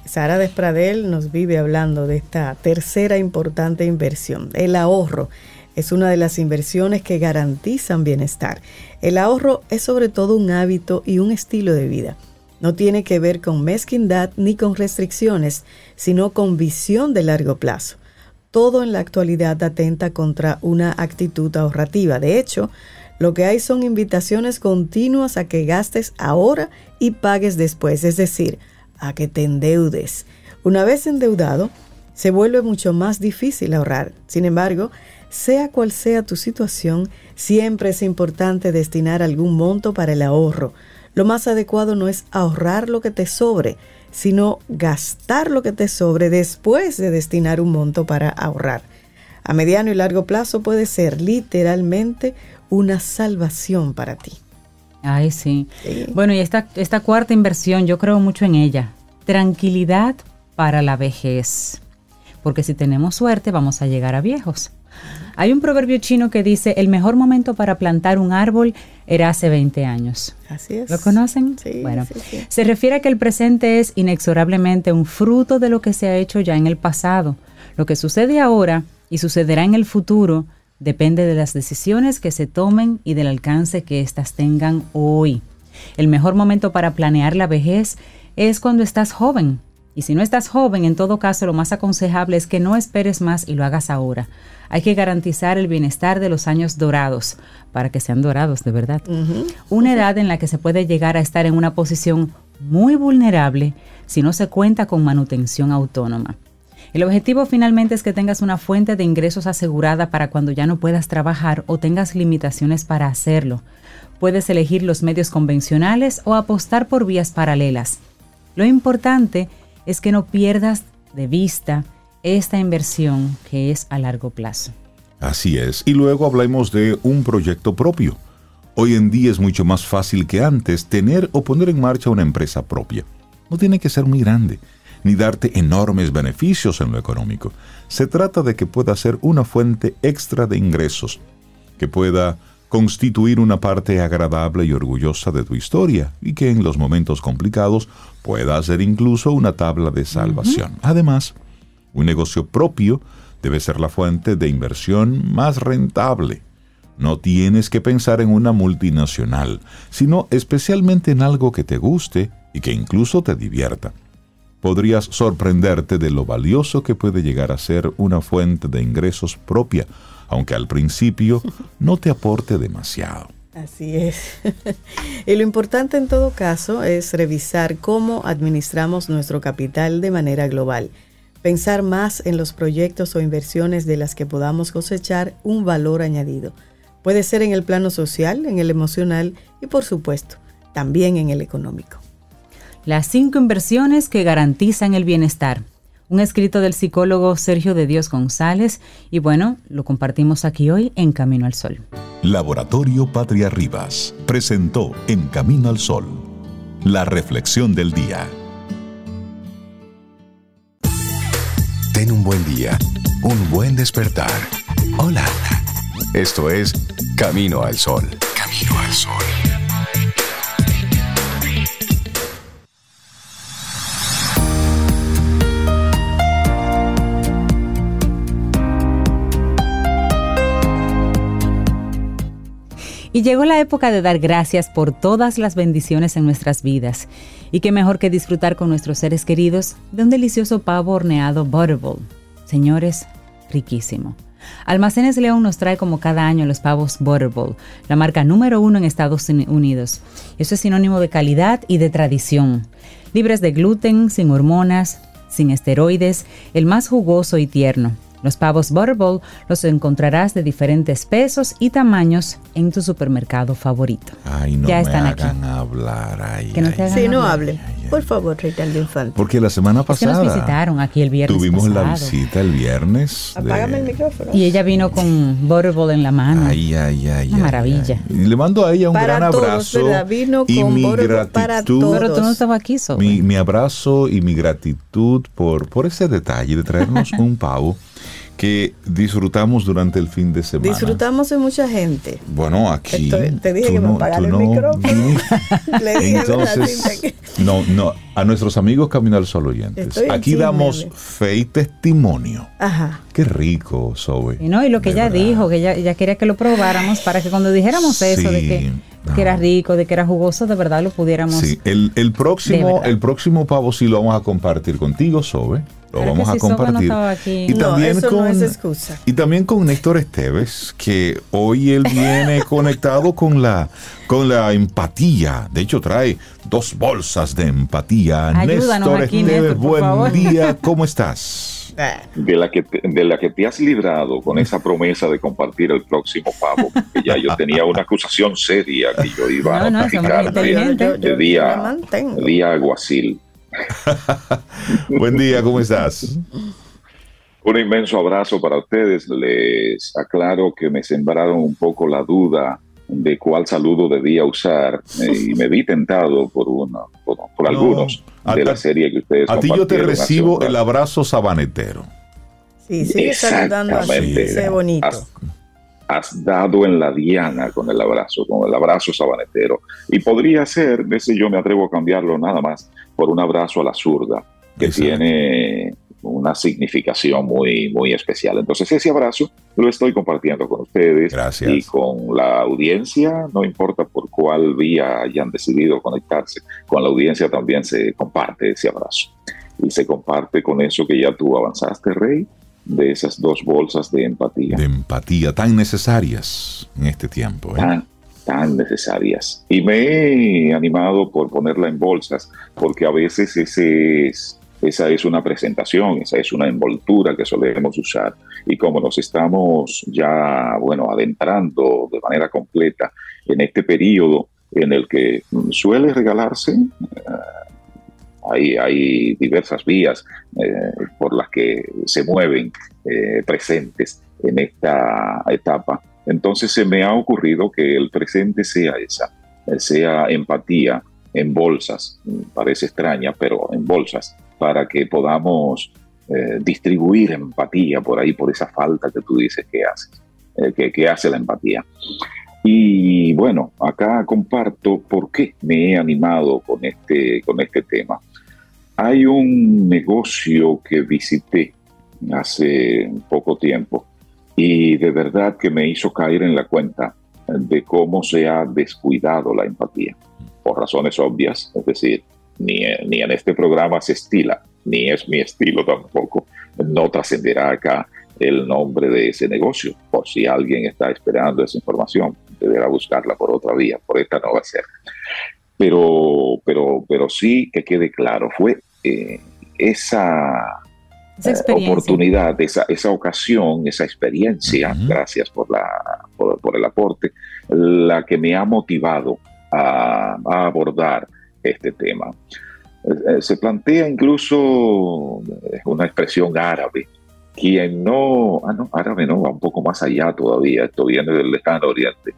Sara Despradel nos vive hablando de esta tercera importante inversión, el ahorro. Es una de las inversiones que garantizan bienestar. El ahorro es sobre todo un hábito y un estilo de vida. No tiene que ver con mezquindad ni con restricciones, sino con visión de largo plazo. Todo en la actualidad atenta contra una actitud ahorrativa. De hecho, lo que hay son invitaciones continuas a que gastes ahora y pagues después, es decir, a que te endeudes. Una vez endeudado, se vuelve mucho más difícil ahorrar. Sin embargo, sea cual sea tu situación, siempre es importante destinar algún monto para el ahorro. Lo más adecuado no es ahorrar lo que te sobre, sino gastar lo que te sobre después de destinar un monto para ahorrar. A mediano y largo plazo puede ser literalmente una salvación para ti. Ay, sí. Bueno, y esta, esta cuarta inversión, yo creo mucho en ella. Tranquilidad para la vejez. Porque si tenemos suerte, vamos a llegar a viejos. Hay un proverbio chino que dice, el mejor momento para plantar un árbol era hace 20 años. Así es. ¿Lo conocen? Sí, bueno, sí, sí. se refiere a que el presente es inexorablemente un fruto de lo que se ha hecho ya en el pasado. Lo que sucede ahora y sucederá en el futuro depende de las decisiones que se tomen y del alcance que éstas tengan hoy. El mejor momento para planear la vejez es cuando estás joven. Y si no estás joven, en todo caso, lo más aconsejable es que no esperes más y lo hagas ahora. Hay que garantizar el bienestar de los años dorados, para que sean dorados de verdad. Una edad en la que se puede llegar a estar en una posición muy vulnerable si no se cuenta con manutención autónoma. El objetivo finalmente es que tengas una fuente de ingresos asegurada para cuando ya no puedas trabajar o tengas limitaciones para hacerlo. Puedes elegir los medios convencionales o apostar por vías paralelas. Lo importante es que no pierdas de vista esta inversión que es a largo plazo. Así es. Y luego hablemos de un proyecto propio. Hoy en día es mucho más fácil que antes tener o poner en marcha una empresa propia. No tiene que ser muy grande, ni darte enormes beneficios en lo económico. Se trata de que pueda ser una fuente extra de ingresos, que pueda constituir una parte agradable y orgullosa de tu historia y que en los momentos complicados pueda ser incluso una tabla de salvación. Además, un negocio propio debe ser la fuente de inversión más rentable. No tienes que pensar en una multinacional, sino especialmente en algo que te guste y que incluso te divierta. Podrías sorprenderte de lo valioso que puede llegar a ser una fuente de ingresos propia, aunque al principio no te aporte demasiado. Así es. y lo importante en todo caso es revisar cómo administramos nuestro capital de manera global. Pensar más en los proyectos o inversiones de las que podamos cosechar un valor añadido. Puede ser en el plano social, en el emocional y por supuesto también en el económico. Las cinco inversiones que garantizan el bienestar. Un escrito del psicólogo Sergio de Dios González y bueno, lo compartimos aquí hoy en Camino al Sol. Laboratorio Patria Rivas presentó En Camino al Sol la reflexión del día. Ten un buen día, un buen despertar. Hola. Esto es Camino al Sol. Camino al Sol. Y llegó la época de dar gracias por todas las bendiciones en nuestras vidas. Y qué mejor que disfrutar con nuestros seres queridos de un delicioso pavo horneado Butterball. Señores, riquísimo. Almacenes León nos trae como cada año los pavos Butterball, la marca número uno en Estados Unidos. Eso es sinónimo de calidad y de tradición. Libres de gluten, sin hormonas, sin esteroides, el más jugoso y tierno. Los pavos Butterball los encontrarás de diferentes pesos y tamaños en tu supermercado favorito. Ay, no Ya me están hagan aquí. hablar. Ay, Que no ay, te hagan Sí, no hablar. hable. ay, Por favor, Reinaldo Infante. Porque la semana pasada. nos visitaron aquí el viernes. Tuvimos la visita el viernes. Apágame el micrófono. Y ella vino con Butterball en la mano. Ay, ay, ay. Una maravilla. Y le mando a ella un para gran todos, abrazo. ¿verdad? Vino y con mi Butterball para gratitud. todos. Pero tú no estabas aquí, Sobe. Mi, mi abrazo y mi gratitud por, por ese detalle de traernos un pavo que disfrutamos durante el fin de semana. Disfrutamos de mucha gente. Bueno, aquí. Estoy- te dije que me no- apagara tú el no- micrófono. Le dije, ¿verdad, Entonces, que- no, no, a nuestros amigos Camino al Sol oyentes. Estoy Aquí chisme, damos fe y testimonio. Ajá. Qué rico, Zoe. Y no, y lo que ella verdad. dijo, que ella, ella quería que lo probáramos para que cuando dijéramos eso de que, no. que era rico, de que era jugoso, de verdad lo pudiéramos. Sí, el, el próximo, el próximo pavo sí lo vamos a compartir contigo, Sobe. Lo vamos a no compartir. Y No, también eso no con es excusa. y también con Néstor Esteves, que hoy él viene conectado con la con la empatía. De hecho trae dos bolsas de empatía. Ayúdanos Néstor aquí, Esteves, Néstor, buen favor. día, ¿cómo estás? Ah, de la que te, de la que te has librado con esa promesa de compartir el próximo pavo, que ya yo tenía una acusación seria que yo iba No, a yo- de día, de día aguacil. Buen día, ¿cómo estás? Un inmenso abrazo para ustedes. Les aclaro que me sembraron un poco la duda de cuál saludo debía usar eh, y me vi tentado por una, por, por No, algunos a- de la serie que ustedes A ti yo te recibo el abrazo sabanetero. Sí, sigue saludando así. Bonito. Has dado en la diana con el abrazo, con el abrazo sabanetero. Y podría ser, ese yo me atrevo a cambiarlo nada más, por un abrazo a la zurda, que Exacto. tiene una significación muy, muy especial. Entonces ese abrazo lo estoy compartiendo con ustedes Gracias. y con la audiencia, no importa por cuál vía hayan decidido conectarse, con la audiencia también se comparte ese abrazo. Y se comparte con eso que ya tú avanzaste, Rey, de esas dos bolsas de empatía. De empatía tan necesarias en este tiempo. ¿eh? tan, tan necesarias. Y me he animado por ponerla en bolsas, porque a veces ese es, esa es una presentación, esa es una envoltura que solemos usar. Y como nos estamos ya, bueno, adentrando de manera completa en este periodo en el que suele regalarse, eh, hay, hay diversas vías eh, por las que se mueven eh, presentes en esta etapa. Entonces se me ha ocurrido que el presente sea esa, eh, sea empatía en bolsas, parece extraña, pero en bolsas, para que podamos eh, distribuir empatía por ahí, por esa falta que tú dices que haces, eh, que, que hace la empatía. Y bueno, acá comparto por qué me he animado con este, con este tema. Hay un negocio que visité hace poco tiempo y de verdad que me hizo caer en la cuenta de cómo se ha descuidado la empatía, por razones obvias, es decir, ni, ni en este programa se estila, ni es mi estilo tampoco, no trascenderá acá el nombre de ese negocio, por si alguien está esperando esa información, deberá buscarla por otra vía, por esta no va a ser. Pero, pero, pero sí que quede claro, fue eh, esa Esa eh, oportunidad, esa, esa ocasión, esa experiencia, Ujú. gracias por, la, por, por el aporte, la que me ha motivado a, a abordar este tema. Eh, eh, se plantea incluso una expresión árabe. Quien no, ah, no, árabe no, va un poco más allá todavía, esto viene del lejano oriente.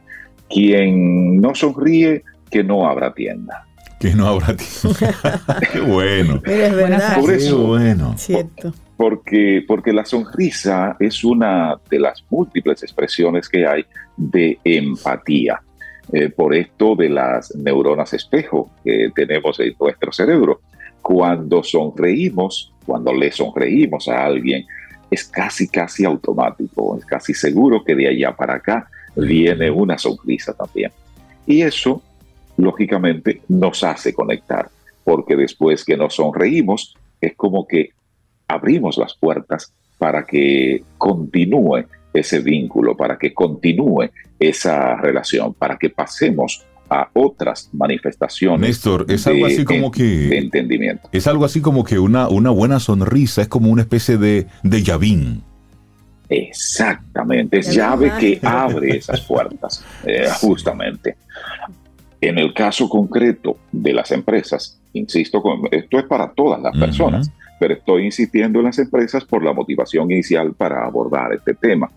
Quien no sonríe, que no abra tienda. Que no habrá tiempo. Qué bueno. Es verdad. Por Qué eso, bueno. Cierto. porque, porque la sonrisa es una de las múltiples expresiones que hay de empatía. Eh, por esto de las neuronas espejo que tenemos en nuestro cerebro. Cuando sonreímos, cuando le sonreímos a alguien, es casi, casi automático, es casi seguro que de allá para acá viene una sonrisa también. Y eso, lógicamente, nos hace conectar, porque después que nos sonreímos, es como que abrimos las puertas para que continúe ese vínculo, para que continúe esa relación, para que pasemos a otras manifestaciones Néstor, es algo de- así como de que entendimiento. es algo así como que una, una buena sonrisa es como una especie de, de llavín. Exactamente, es Ya llave que abre esas puertas, eh, justamente. En el caso concreto de las empresas, insisto, esto es para todas las personas, pero estoy insistiendo en las empresas por la motivación inicial para abordar este tema.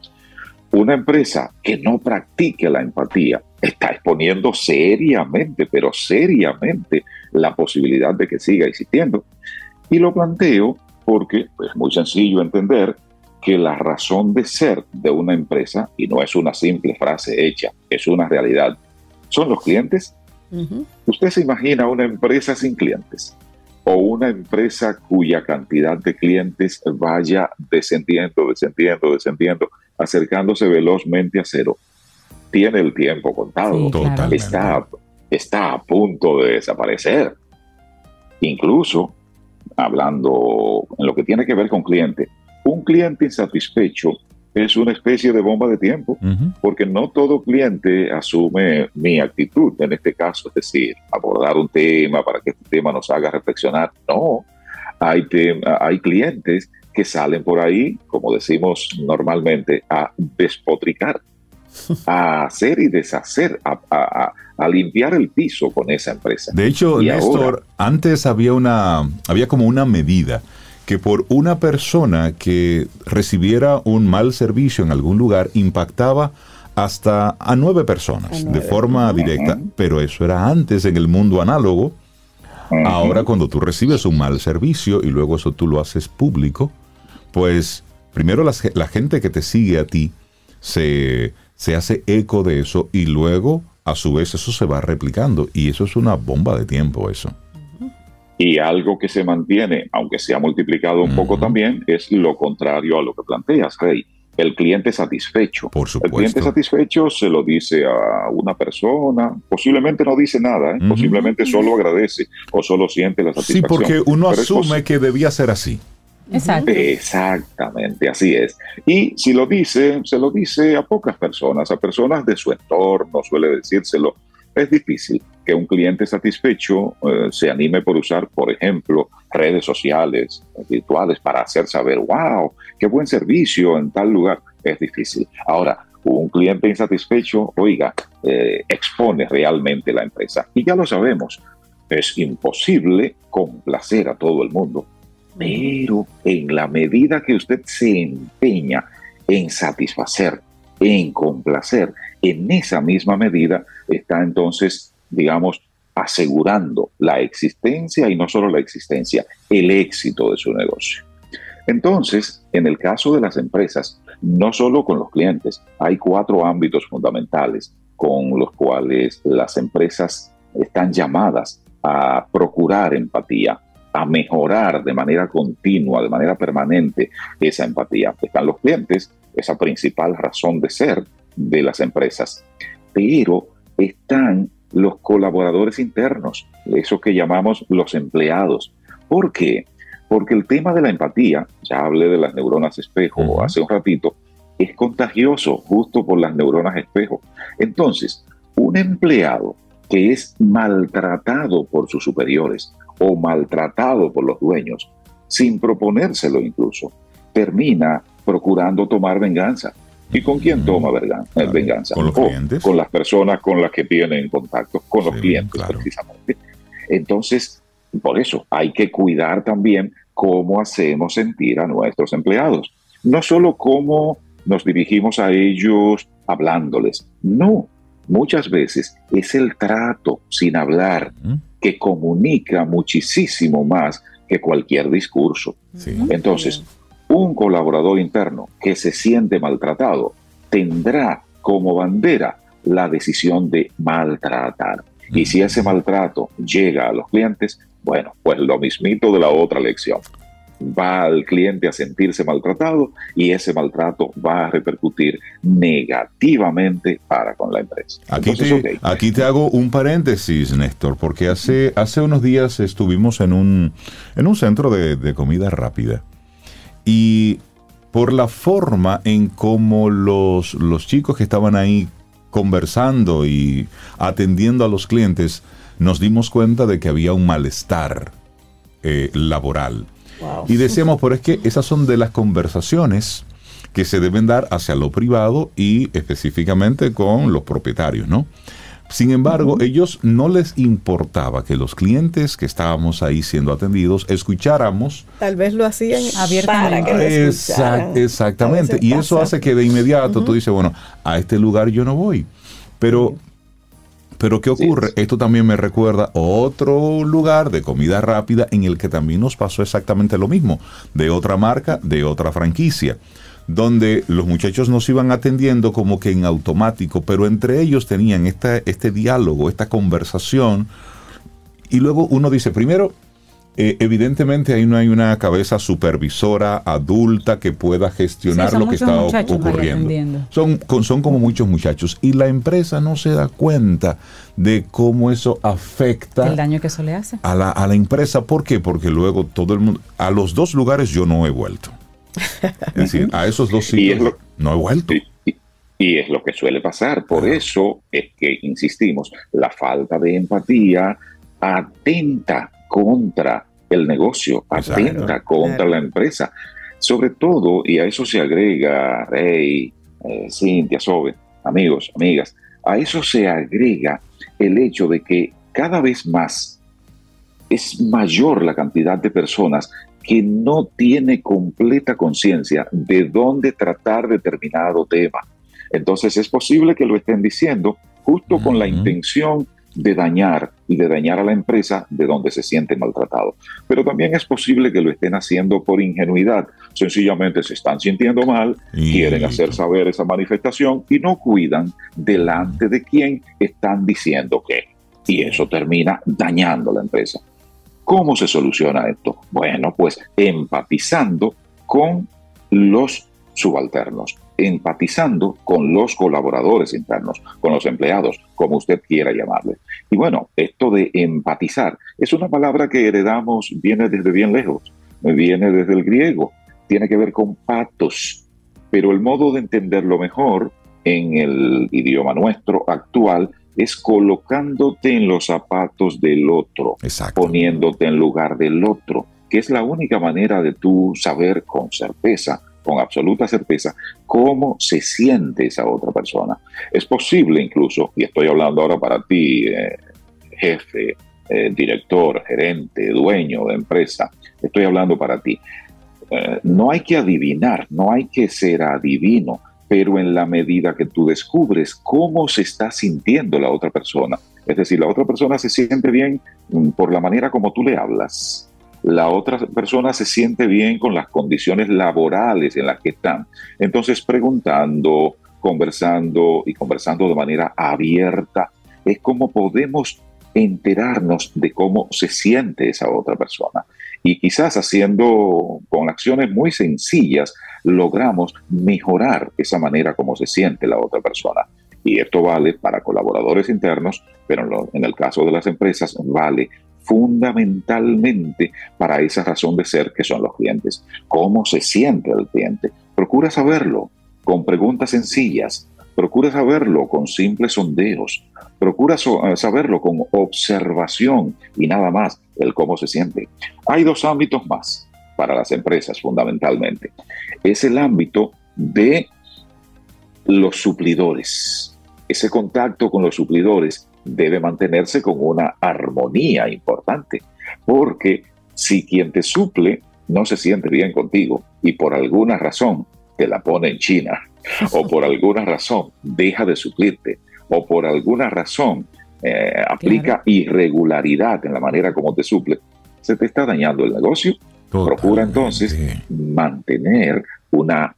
Una empresa que no practique la empatía está exponiendo seriamente, pero seriamente, la posibilidad de que siga existiendo. Y lo planteo porque es muy sencillo entender que la razón de ser de una empresa, y no es una simple frase hecha, es una realidad, son los clientes. Usted se imagina una empresa sin clientes o una empresa cuya cantidad de clientes vaya descendiendo, descendiendo, descendiendo, acercándose velozmente a cero. Tiene el tiempo contado. está, está a punto de desaparecer. Incluso, hablando en lo que tiene que ver con cliente, un cliente insatisfecho es una especie de bomba de tiempo, porque no todo cliente asume mi actitud, en este caso, es decir, abordar un tema para que este tema nos haga reflexionar. No, hay, hay clientes que salen por ahí, como decimos normalmente, a despotricar, a hacer y deshacer, a, limpiar el piso con esa empresa. De hecho, Néstor, antes había una, había como una medida que por una persona que recibiera un mal servicio en algún lugar impactaba hasta a nueve personas de forma directa, pero eso era antes en el mundo análogo. Ahora cuando tú recibes un mal servicio y luego eso tú lo haces público, pues primero la, la gente que te sigue a ti se, se hace eco de eso y luego a su vez eso se va replicando. Y eso es una bomba de tiempo eso. Y algo que se mantiene, aunque se ha multiplicado un poco también, es lo contrario a lo que planteas, Rey. El cliente satisfecho. Por supuesto. El cliente satisfecho se lo dice a una persona, posiblemente no dice nada, ¿eh? posiblemente solo agradece o solo siente la satisfacción. Sí, porque uno asume que debía ser así. Exacto. Exactamente, así es. Y si lo dice, se lo dice a pocas personas, a personas de su entorno, suele decírselo es difícil que un cliente satisfecho eh, se anime por usar, por ejemplo, redes sociales virtuales para hacer saber, wow, qué buen servicio en tal lugar. Es difícil. Ahora, un cliente insatisfecho, oiga, eh, expone realmente la empresa. Y ya lo sabemos, es imposible complacer a todo el mundo. Pero en la medida que usted se empeña en satisfacer, en complacer, en esa misma medida está entonces, digamos, asegurando la existencia y no solo la existencia, el éxito de su negocio. Entonces, en el caso de las empresas, no solo con los clientes, hay cuatro ámbitos fundamentales con los cuales las empresas están llamadas a procurar empatía, a mejorar de manera continua, de manera permanente esa empatía. Están los clientes, esa principal razón de ser de las empresas, pero están los colaboradores internos, eso que llamamos los empleados. ¿Por qué? Porque el tema de la empatía, ya hablé de las neuronas espejo hace un ratito, es contagioso justo por las neuronas espejo. Entonces, un empleado que es maltratado por sus superiores o maltratado por los dueños, sin proponérselo incluso, termina procurando tomar venganza. ¿Y con quién toma venganza? ¿Con los clientes? Con las personas con las que tienen contacto, con los clientes precisamente. Entonces, por eso hay que cuidar también cómo hacemos sentir a nuestros empleados. No solo cómo nos dirigimos a ellos hablándoles, no, muchas veces es el trato sin hablar que comunica muchísimo más que cualquier discurso. Entonces, un colaborador interno que se siente maltratado tendrá como bandera la decisión de maltratar. Y si ese maltrato llega a los clientes, bueno, pues lo mismito de la otra lección. Va al cliente a sentirse maltratado y ese maltrato va a repercutir negativamente para con la empresa. Aquí, te, aquí te hago un paréntesis, Néstor, porque hace, hace unos días estuvimos en un, en un centro de, de comida rápida y por la forma en cómo los, los chicos que estaban ahí conversando y atendiendo a los clientes, nos dimos cuenta de que había un malestar eh, laboral. Y decíamos, pero es que esas son de las conversaciones que se deben dar hacia lo privado y específicamente con los propietarios, ¿no? Sin embargo, ellos no les importaba que los clientes que estábamos ahí siendo atendidos escucháramos. Tal vez lo hacían abiertamente. exactamente. Y eso hace que de inmediato tú dices, bueno, a este lugar yo no voy. Pero pero ¿qué ocurre? Esto también me recuerda otro lugar de comida rápida en el que también nos pasó exactamente lo mismo, de otra marca, de otra franquicia, donde los muchachos nos iban atendiendo como que en automático, pero entre ellos tenían este diálogo, esta conversación, y luego uno dice, primero, eh, evidentemente ahí no hay una cabeza supervisora adulta que pueda gestionar lo que está ocurriendo. Son, son como muchos muchachos y la empresa no se da cuenta de cómo eso afecta el daño que eso le hace a la, a la empresa. ¿Por qué? Porque luego todo el mundo, a los dos lugares yo no he vuelto. Es decir, a esos dos sitios no he vuelto. Y, es lo que suele pasar. Por eso es que, insistimos, la falta de empatía atenta contra el negocio, atenta contra la empresa. Sobre todo, y a eso se agrega, Rey, eh, Cintia, Sobe, amigos, amigas, a eso se agrega el hecho de que cada vez más es mayor la cantidad de personas que no tiene completa conciencia de dónde tratar determinado tema. Entonces es posible que lo estén diciendo justo con la intención de dañar y de dañar a la empresa de donde se siente maltratado. Pero también es posible que lo estén haciendo por ingenuidad. Sencillamente se están sintiendo mal, quieren hacer saber esa manifestación y no cuidan delante de quién están diciendo que. Y eso termina dañando la empresa. ¿Cómo se soluciona esto? Bueno, pues empatizando con los subalternos, empatizando con los colaboradores internos, con los empleados, como usted quiera llamarle. Y bueno, esto de empatizar es una palabra que heredamos, viene desde bien lejos, viene desde el griego, tiene que ver con patos, pero el modo de entenderlo mejor en el idioma nuestro actual es colocándote en los zapatos del otro, poniéndote en lugar del otro, que es la única manera de tú saber con certeza con absoluta certeza cómo se siente esa otra persona. Es posible incluso, y estoy hablando ahora para ti, eh, jefe, eh, director, gerente, dueño de empresa, estoy hablando para ti. Eh, no hay que adivinar, no hay que ser adivino, pero en la medida que tú descubres cómo se está sintiendo la otra persona, es decir, la otra persona se siente bien mm, por la manera como tú le hablas, la otra persona se siente bien con las condiciones laborales en las que están. Entonces, preguntando, conversando y conversando de manera abierta, es como podemos enterarnos de cómo se siente esa otra persona. Y quizás haciendo con acciones muy sencillas, logramos mejorar esa manera como se siente la otra persona. Y esto vale para colaboradores internos, pero en, el caso de las empresas vale fundamentalmente para esa razón de ser que son los clientes. ¿Cómo se siente el cliente? Procura saberlo con preguntas sencillas, procura saberlo con simples sondeos, procura eh, saberlo con observación y nada más, el cómo se siente. Hay dos ámbitos más para las empresas fundamentalmente. Es el ámbito de los suplidores, ese contacto con los suplidores debe mantenerse con una armonía importante, porque si quien te suple no se siente bien contigo y por alguna razón te la pone en China, o por alguna razón deja de suplirte, o por alguna razón eh, aplica irregularidad en la manera como te suple, se te está dañando el negocio. Procura entonces mantener una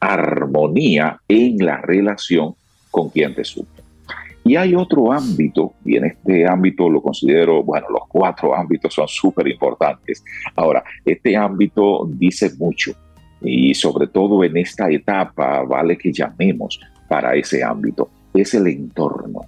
armonía en la relación con quien te suple. Y hay otro ámbito, y en este ámbito lo considero, bueno, los cuatro ámbitos son súper importantes. Ahora, este ámbito dice mucho, y sobre todo en esta etapa, vale que llamemos para ese ámbito, es el entorno.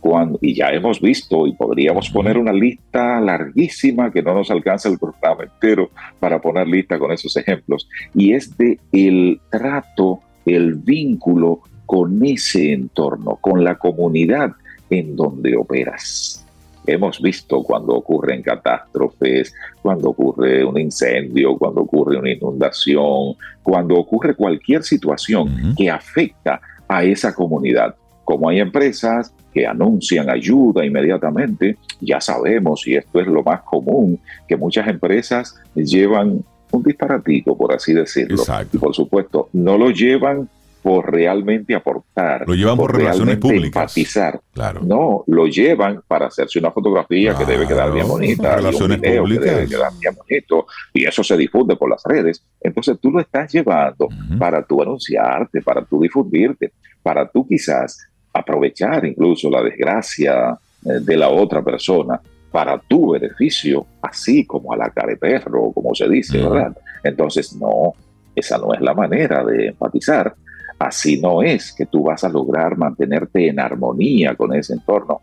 Cuando, y ya hemos visto, y podríamos poner una lista larguísima que no nos alcanza el programa entero para poner lista con esos ejemplos, y es de el trato, el vínculo con ese entorno, con la comunidad en donde operas. Hemos visto cuando ocurren catástrofes, cuando ocurre un incendio, cuando ocurre una inundación, cuando ocurre cualquier situación que afecta a esa comunidad. como hay empresas que anuncian ayuda inmediatamente, ya sabemos, y esto es lo más común, que muchas empresas llevan un disparatico, por así decirlo. Y por supuesto, no lo llevan por realmente aportar. Lo llevan por, relaciones públicas. Empatizar. Claro. No, lo llevan para hacerse una fotografía que debe quedar bien bonita, relaciones públicas. que debe quedar bien bonito, y eso se difunde por las redes. Entonces tú lo estás llevando para tú anunciarte, para tú difundirte, para tú quizás aprovechar incluso la desgracia eh, de la otra persona para tu beneficio, así como a la cara de perro, como se dice, ¿verdad? Entonces, no, esa no es la manera de empatizar. Así no es que tú vas a lograr mantenerte en armonía con ese entorno.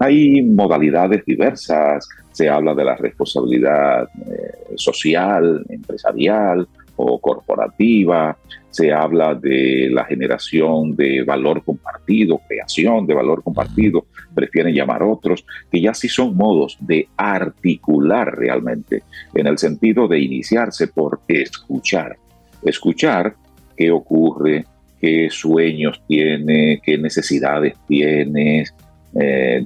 Hay modalidades diversas, se habla de la responsabilidad eh, social, empresarial o corporativa, se habla de la generación de valor compartido, creación de valor compartido, prefieren llamar otros, que ya sí son modos de articular realmente, en el sentido de iniciarse por escuchar. Escuchar qué ocurre, qué sueños tiene, qué necesidades tienes, eh,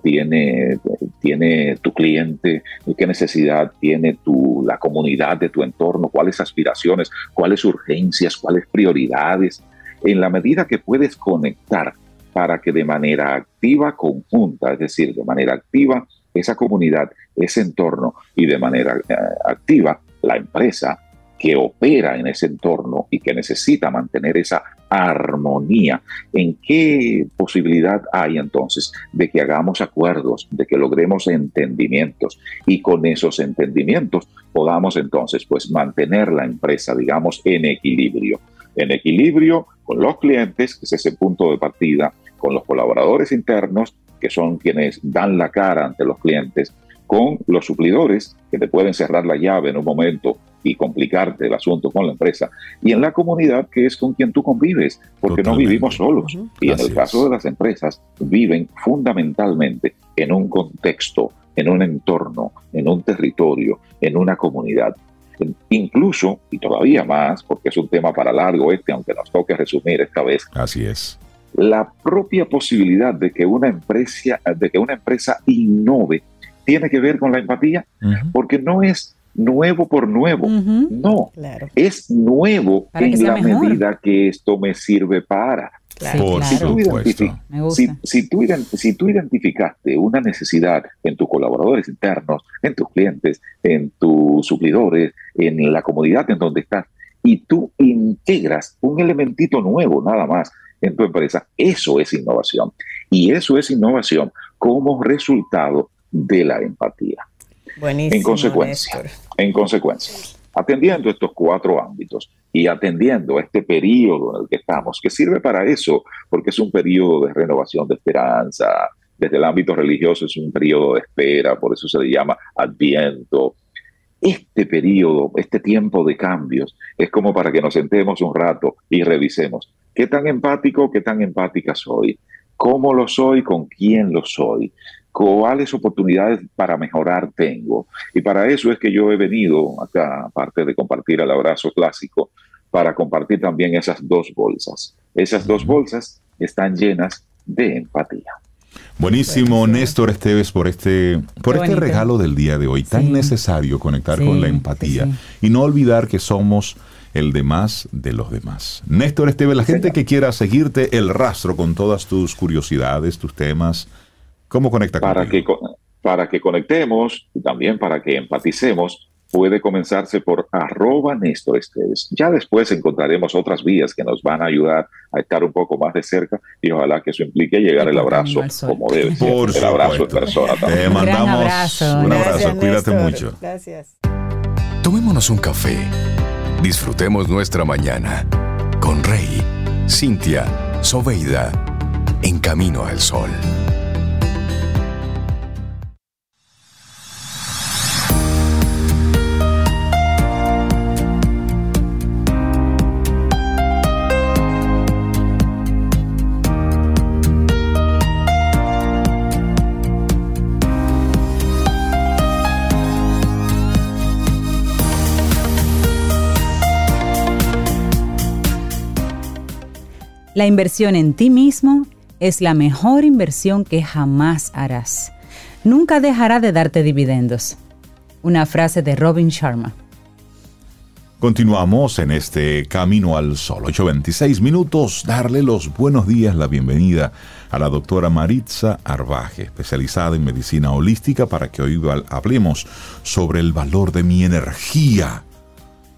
tiene, tiene, tu cliente, qué necesidad tiene tu, la comunidad de tu entorno, cuáles aspiraciones, cuáles urgencias, cuáles prioridades. En la medida que puedes conectar para que de manera activa, conjunta, es decir, de manera activa, esa comunidad, ese entorno y de manera eh, activa, la empresa que opera en ese entorno y que necesita mantener esa armonía. ¿En qué posibilidad hay entonces de que hagamos acuerdos, de que logremos entendimientos y con esos entendimientos podamos entonces pues mantener la empresa, digamos, en equilibrio? En equilibrio con los clientes, que es ese punto de partida, con los colaboradores internos, que son quienes dan la cara ante los clientes, con los suplidores, que te pueden cerrar la llave en un momento y complicarte el asunto con la empresa, y en la comunidad que es con quien tú convives, porque no vivimos solos. Y en el caso de las empresas, viven fundamentalmente en un contexto, en un entorno, en un territorio, en una comunidad. Incluso, y todavía más, porque es un tema para largo este, aunque nos toque resumir esta vez. Así es. La propia posibilidad de que una empresa, de que una empresa innove tiene que ver con la empatía, porque no es nuevo por nuevo. No, es nuevo en la medida que esto me sirve para. si, tú si, tú identificaste una necesidad en tus colaboradores internos, en tus clientes, en tus suplidores, en la comunidad en donde estás, y tú integras un elementito nuevo nada más en tu empresa, eso es innovación. Y eso es innovación como resultado de la empatía en consecuencia, en consecuencia, atendiendo estos cuatro ámbitos y atendiendo este periodo en el que estamos, que sirve para eso, porque es un periodo de renovación de esperanza, desde el ámbito religioso es un periodo de espera, por eso se le llama adviento. Este periodo, este tiempo de cambios, es como para que nos sentemos un rato y revisemos qué tan empático, qué tan empática soy, cómo lo soy, con quién lo soy, cuáles oportunidades para mejorar tengo. Y para eso es que yo he venido acá, aparte de compartir el abrazo clásico, para compartir también esas dos bolsas. Esas dos bolsas están llenas de empatía. Buenísimo, Néstor Esteves, por este, por este regalo del día de hoy. Tan necesario conectar con la empatía y no olvidar que somos el demás de los demás. Néstor Esteves, la gente que quiera seguirte el rastro con todas tus curiosidades, tus temas, ¿Cómo conecta para que Para que conectemos y también para que empaticemos, puede comenzarse por arroba Néstor Ya después encontraremos otras vías que nos van a ayudar a estar un poco más de cerca y ojalá que eso implique llegar el abrazo como debe ser. Por el abrazo en persona también. Te mandamos un abrazo. Cuídate mucho. Gracias. Tomémonos un café. Disfrutemos nuestra mañana con Rey, Cintia, Soveida, en camino al sol. La inversión en ti mismo es la mejor inversión que jamás harás. Nunca dejará de darte dividendos. Una frase de Robin Sharma. Continuamos en este Camino al Sol, 8.26 minutos, darle los buenos días, la bienvenida a la doctora Maritza Arbaje, especializada en medicina holística, para que hoy hablemos sobre el valor de mi energía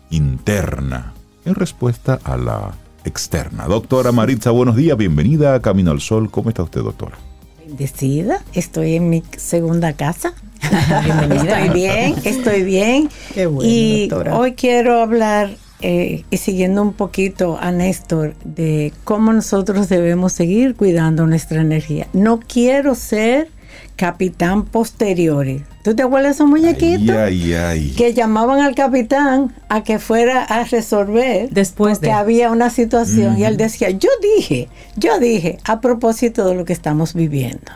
interna en respuesta a la externa. Doctora Maritza, buenos días, bienvenida a Camino al Sol. ¿Cómo está usted, doctora? Bendecida, estoy en mi segunda casa. Bienvenida. Estoy bien, estoy bien. Qué bueno, y hoy quiero hablar eh, y siguiendo un poquito a Néstor de cómo nosotros debemos seguir cuidando nuestra energía. No quiero ser capitán posteriores. ¿Tú te acuerdas de esos muñequitos? Que llamaban al capitán a que fuera a resolver después porque había una situación y él decía, yo dije, yo dije, a propósito de lo que estamos viviendo.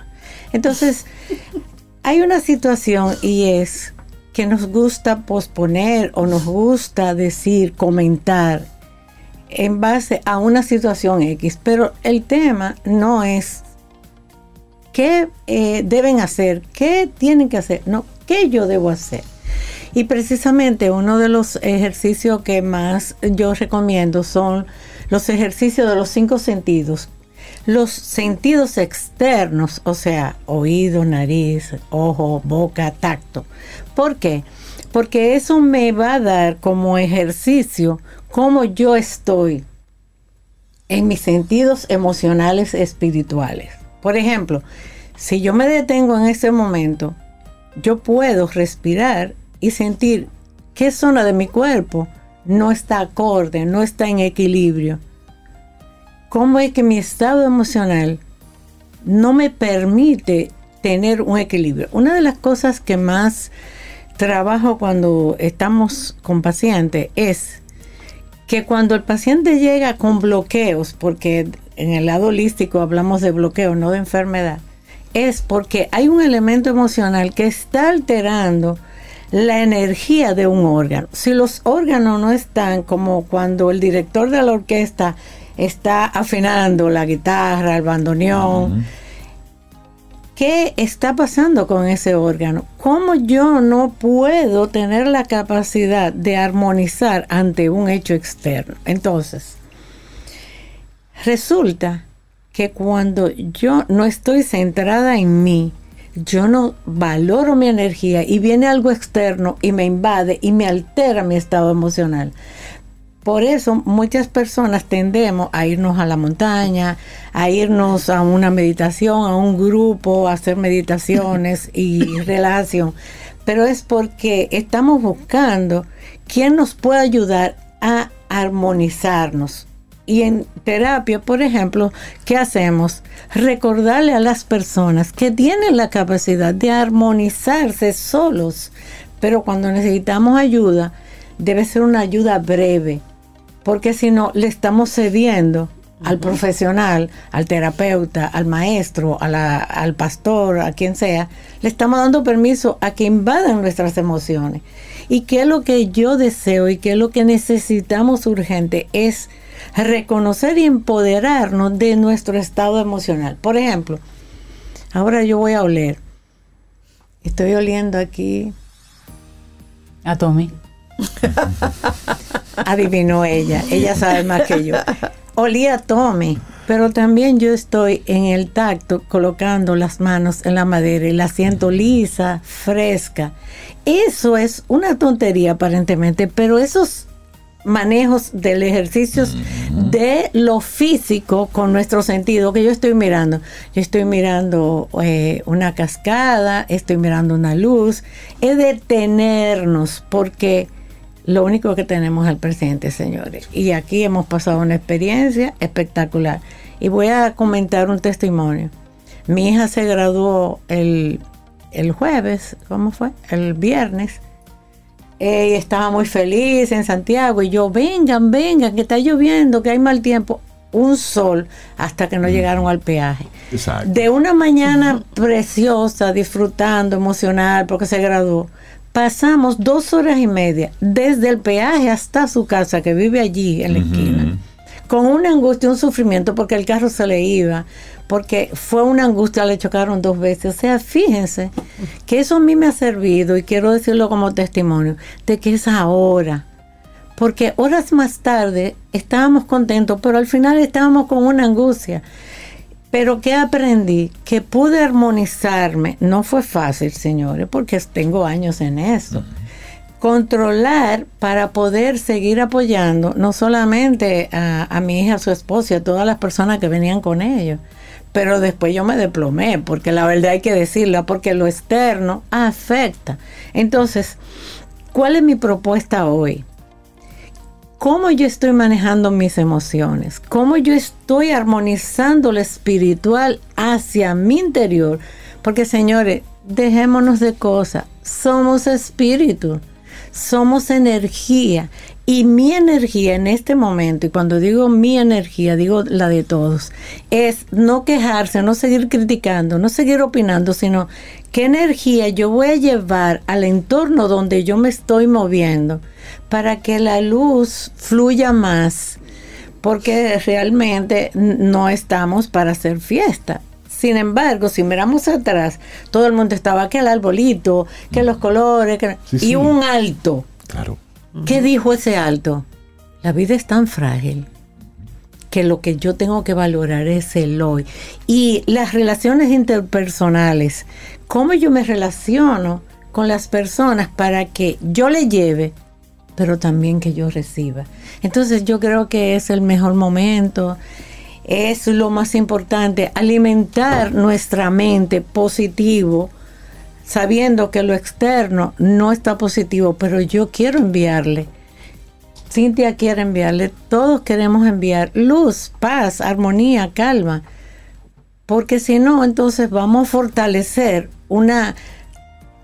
Entonces, hay una situación y es que nos gusta posponer o nos gusta decir, comentar en base a una situación X, pero el tema no es qué eh, deben hacer, qué tienen que hacer, no, qué yo debo hacer. Y precisamente uno de los ejercicios que más yo recomiendo son los ejercicios de los cinco sentidos. Los sentidos externos, o sea, oído, nariz, ojo, boca, tacto. ¿Por qué? Porque eso me va a dar como ejercicio cómo yo estoy en mis sentidos emocionales espirituales. Por ejemplo, si yo me detengo en ese momento, yo puedo respirar y sentir qué zona de mi cuerpo no está acorde, no está en equilibrio. ¿Cómo es que mi estado emocional no me permite tener un equilibrio? Una de las cosas que más trabajo cuando estamos con pacientes es que cuando el paciente llega con bloqueos, porque en el lado holístico hablamos de bloqueo, no de enfermedad, es porque hay un elemento emocional que está alterando la energía de un órgano. Si los órganos no están como cuando el director de la orquesta está afinando la guitarra, el bandoneón, ¿qué está pasando con ese órgano? ¿Cómo yo no puedo tener la capacidad de armonizar ante un hecho externo? Entonces, Resulta que cuando yo no estoy centrada en mí, yo no valoro mi energía y viene algo externo y me invade y me altera mi estado emocional. Por eso muchas personas tendemos a irnos a la montaña, a irnos a una meditación, a un grupo, a hacer meditaciones y relación. Pero es porque estamos buscando quién nos puede ayudar a armonizarnos, y en terapia, por ejemplo, ¿qué hacemos? Recordarle a las personas que tienen la capacidad de armonizarse solos, pero cuando necesitamos ayuda, debe ser una ayuda breve, porque si no, le estamos cediendo al profesional, al terapeuta, al maestro, al pastor, a quien sea, le estamos dando permiso a que invadan nuestras emociones. Y qué es lo que yo deseo y qué es lo que necesitamos urgente es reconocer y empoderarnos de nuestro estado emocional. Por ejemplo, ahora yo voy a oler. Estoy oliendo aquí. A Tommy. Adivinó ella. Ella sabe más que yo. Olí a Tommy, pero también yo estoy en el tacto colocando las manos en la madera y la siento lisa, fresca. Eso es una tontería aparentemente, pero esos manejos del ejercicio de lo físico con nuestro sentido que yo estoy mirando. Yo estoy mirando eh, una cascada, estoy mirando una luz. Es detenernos porque lo único que tenemos es el presente, señores. Y aquí hemos pasado una experiencia espectacular. Y voy a comentar un testimonio. Mi hija se graduó el, el jueves, ¿cómo fue? El viernes ella estaba muy feliz en Santiago y yo, vengan, vengan, que está lloviendo, que hay mal tiempo. Un sol hasta que no llegaron al peaje. De una mañana preciosa, disfrutando, emocional, porque se graduó. Pasamos dos horas y media desde el peaje hasta su casa, que vive allí en la esquina, con una angustia, un sufrimiento, porque el carro se le iba, porque fue una angustia, le chocaron dos veces. O sea, fíjense que eso a mí me ha servido, y quiero decirlo como testimonio, de que es ahora. Porque horas más tarde estábamos contentos, pero al final estábamos con una angustia. Pero ¿qué aprendí? Que pude armonizarme. No fue fácil, señores, porque tengo años en eso. Controlar para poder seguir apoyando no solamente a, a mi hija, a su esposa y a todas las personas que venían con ellos, pero después yo me desplomé, porque la verdad hay que decirla, porque lo externo afecta. Entonces, ¿cuál es mi propuesta hoy? ¿Cómo yo estoy manejando mis emociones? ¿Cómo yo estoy armonizando lo espiritual hacia mi interior? Porque señores, dejémonos de cosas, somos espíritu, somos energía y mi energía en este momento, y cuando digo mi energía, digo la de todos, es no quejarse, no seguir criticando, no seguir opinando, sino qué energía yo voy a llevar al entorno donde yo me estoy moviendo para que la luz fluya más, porque realmente no estamos para hacer fiesta. Sin embargo, si miramos atrás, todo el mundo estaba que el arbolito, que los colores, y un alto. Claro ¿Qué dijo ese alto? La vida es tan frágil que lo que yo tengo que valorar es el hoy. Y las relaciones interpersonales, cómo yo me relaciono con las personas para que yo le lleve, pero también que yo reciba. Entonces yo creo que es el mejor momento, es lo más importante, alimentar nuestra mente positivo sabiendo que lo externo no está positivo, pero yo quiero enviarle. Cintia quiere enviarle, todos queremos enviar luz, paz, armonía, calma, porque si no, entonces vamos a fortalecer una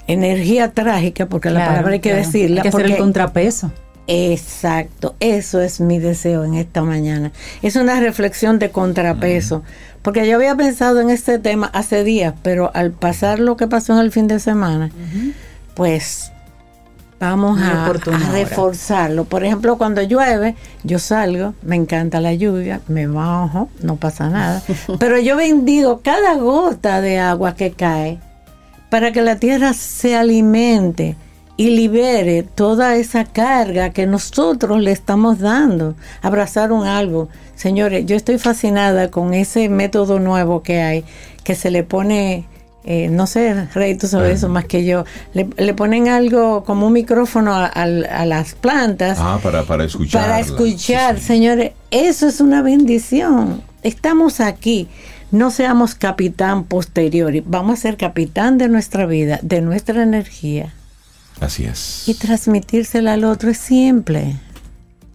energía trágica, porque la palabra hay que decirla. Hay que hacer el contrapeso. Exacto, eso es mi deseo en esta mañana. Es una reflexión de contrapeso. Porque yo había pensado en este tema hace días, pero al pasar lo que pasó en el fin de semana, pues vamos a, reforzarlo. Por ejemplo, cuando llueve, yo salgo, me encanta la lluvia, me bajo, no pasa nada. pero yo bendigo cada gota de agua que cae para que la tierra se alimente y libere toda esa carga que nosotros le estamos dando. Abrazar un árbol. Señores, yo estoy fascinada con ese método nuevo que hay, que se le pone, eh, no sé, Rey, tú sabes eso más que yo, le, ponen algo como un micrófono a, las plantas. Ah, para, para escuchar. Para escuchar, señores, eso es una bendición. Estamos aquí no seamos capitán posterior, vamos a ser capitán de nuestra vida, de nuestra energía. Así es. Y transmitírsela al otro es simple.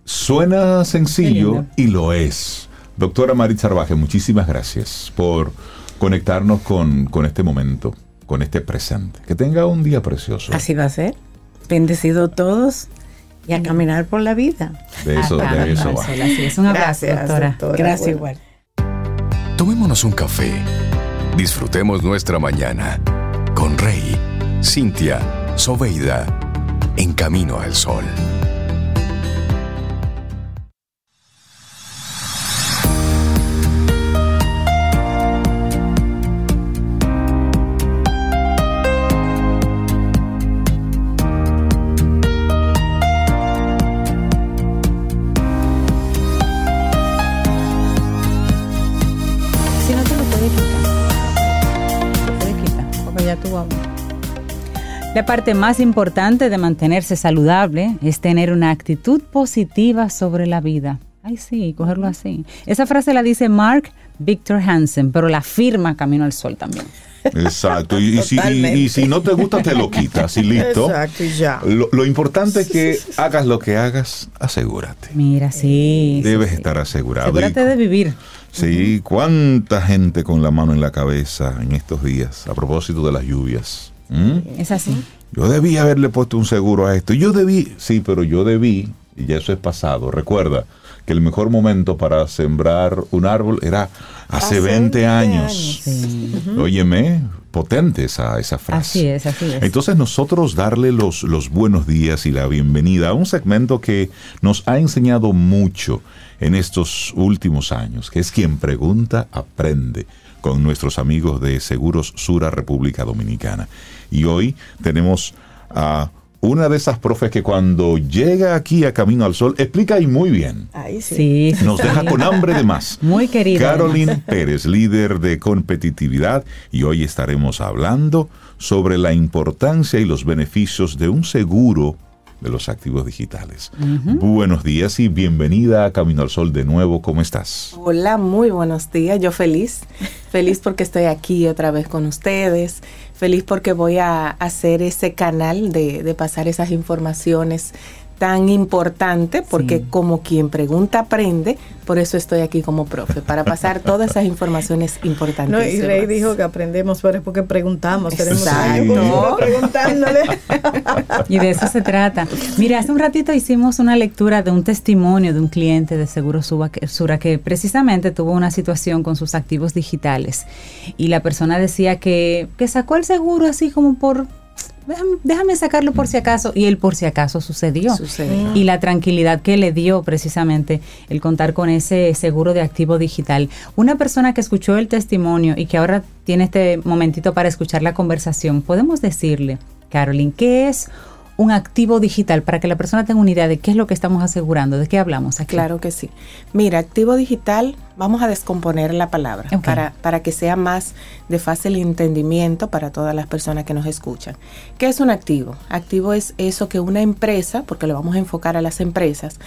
Suena sencillo y lo es. Doctora Maritza Arbaje, muchísimas gracias por conectarnos con, con este momento, con este presente. Que tenga un día precioso. Así va a ser. Bendecido todos y a caminar por la vida. De eso, de eso va. Así es. Un abrazo, doctora. Gracias igual. Tomémonos un café. Disfrutemos nuestra mañana con Rey, Cintia Soveida, en camino al sol. Si no te lo puedes quitar, puedes quitar, porque ya tú vamos. La parte más importante de mantenerse saludable es tener una actitud positiva sobre la vida. Ay, sí, cogerlo así. Esa frase la dice Mark Victor Hansen, pero la firma Camino al Sol también. Exacto, y, si, no te gusta te lo quitas y listo. Exacto, y ya. Lo, importante es que hagas lo que hagas, asegúrate. Mira, sí. Debes estar asegurado. Asegúrate de vivir. Sí, cuánta gente con la mano en la cabeza en estos días, a propósito de las lluvias. ¿Mm? Es así. Yo debí haberle puesto un seguro a esto. Yo debí, sí, pero yo debí, y ya eso es pasado. Recuerda que el mejor momento para sembrar un árbol era hace, 20, años. Óyeme, potente esa, esa frase. Así es, así es. Entonces nosotros darle los, los buenos días y la bienvenida a un segmento que nos ha enseñado mucho en estos últimos años, que es quien pregunta, aprende con nuestros amigos de Seguros Sura República Dominicana. Y hoy tenemos a una de esas profes que cuando llega aquí a Camino al Sol explica y muy bien. Ahí sí. Nos deja con hambre de más. Muy querida. Caroline Pérez, líder de competitividad, y hoy estaremos hablando sobre la importancia y los beneficios de un seguro de los activos digitales. Buenos días y bienvenida a Camino al Sol de nuevo. ¿Cómo estás? Hola, muy buenos días. Yo feliz, feliz porque estoy aquí otra vez con ustedes, feliz porque voy a hacer ese canal de, de pasar esas informaciones tan importante porque como quien pregunta aprende, por eso estoy aquí como profe, para pasar todas esas informaciones importantes. No, y Rey dijo que aprendemos, pero es porque preguntamos, Exacto. preguntándole. y de eso se trata. Mira, hace un ratito hicimos una lectura de un testimonio de un cliente de Seguro Sura que precisamente tuvo una situación con sus activos digitales y la persona decía que, que sacó el seguro así como por déjame, sacarlo por si acaso. Y el por si acaso sucedió. Y la tranquilidad que le dio precisamente el contar con ese seguro de activo digital. Una persona que escuchó el testimonio y que ahora tiene este momentito para escuchar la conversación, podemos decirle, Carolyn, ¿qué es un activo digital para que la persona tenga una idea de qué es lo que estamos asegurando, de qué hablamos aquí. Claro que sí. Mira, activo digital, vamos a descomponer la palabra para, para que sea más de fácil entendimiento para todas las personas que nos escuchan. ¿Qué es un activo? Activo es eso que una empresa, porque lo vamos a enfocar a las empresas,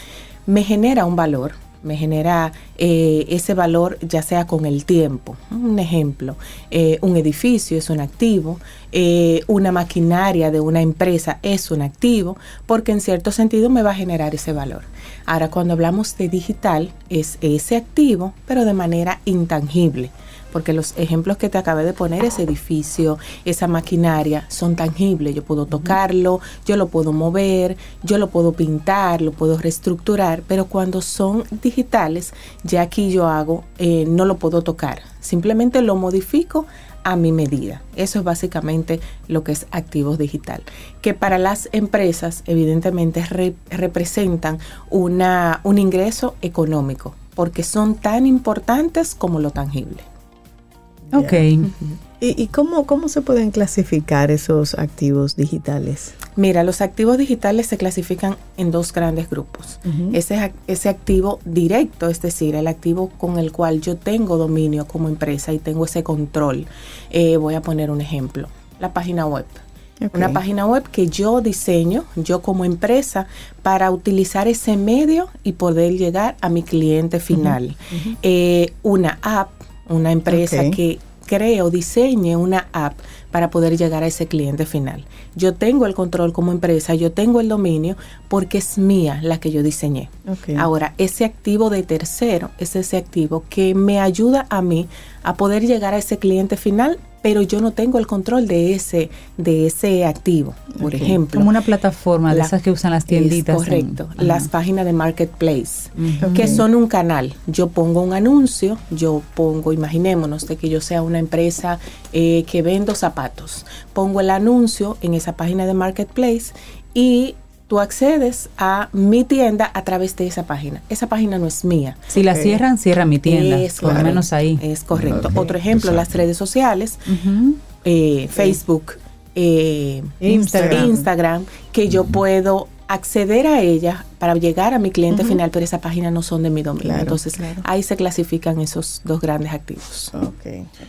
me genera un valor, me genera eh, ese valor ya sea con el tiempo. Un ejemplo, eh, un edificio es un activo, eh, una maquinaria de una empresa es un activo, porque en cierto sentido me va a generar ese valor. Ahora, cuando hablamos de digital, es ese activo, pero de manera intangible porque los ejemplos que te acabé de poner, ese edificio, esa maquinaria, son tangibles. Yo puedo tocarlo, yo lo puedo mover, yo lo puedo pintar, lo puedo reestructurar, pero cuando son digitales, ya aquí yo hago, eh, no lo puedo tocar, simplemente lo modifico a mi medida. Eso es básicamente lo que es activos digital, que para las empresas evidentemente representan una, un ingreso económico, porque son tan importantes como lo tangible. Ok. ¿Y, cómo, cómo se pueden clasificar esos activos digitales? Mira, los activos digitales se clasifican en dos grandes grupos. ese, ese activo directo, es decir, el activo con el cual yo tengo dominio como empresa y tengo ese control. Eh, voy a poner un ejemplo, la página web. Una página web que yo diseño, yo como empresa, para utilizar ese medio y poder llegar a mi cliente final. Eh, una app una empresa que cree o diseñe una app para poder llegar a ese cliente final. Yo tengo el control como empresa, yo tengo el dominio porque es mía la que yo diseñé. Ahora, ese activo de tercero es ese activo que me ayuda a mí a poder llegar a ese cliente final pero yo no tengo el control de ese, de ese activo, por ejemplo. Como una plataforma de esas que usan las tienditas. correcto, las páginas de marketplace, que son un canal. Yo pongo un anuncio, yo pongo, imaginémonos de que yo sea una empresa eh, que vendo zapatos, pongo el anuncio en esa página de marketplace y tú accedes a mi tienda a través de esa página. Esa página no es mía. Si la cierran, cierra mi tienda. por lo menos ahí. Es correcto. Otro ejemplo, las redes sociales, eh, Facebook, eh, Instagram. que yo puedo acceder a ella para llegar a mi cliente final, pero esa página no son de mi dominio. entonces, ahí se clasifican esos dos grandes activos.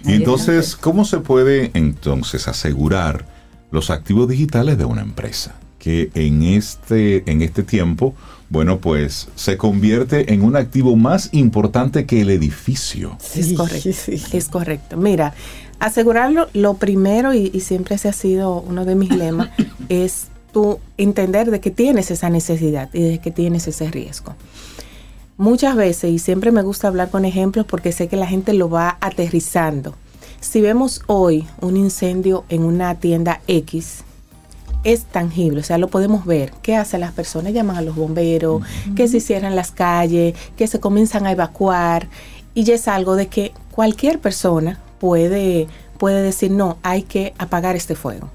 Y entonces, ¿cómo se puede entonces asegurar los activos digitales de una empresa? Que en este, en este tiempo, bueno, pues se convierte en un activo más importante que el edificio. es correcto. Es correcto. Mira, asegurarlo, lo primero, y, y siempre ese ha sido uno de mis lemas, es tú entender de que tienes esa necesidad y de que tienes ese riesgo. Muchas veces, y siempre me gusta hablar con ejemplos porque sé que la gente lo va aterrizando. Si vemos hoy un incendio en una tienda X, es tangible, o sea, lo podemos ver. ¿Qué hacen las personas? Llaman a los bomberos, que se cierran las calles, que se comienzan a evacuar. Y ya es algo de que cualquier persona puede, puede decir, no, hay que apagar este fuego.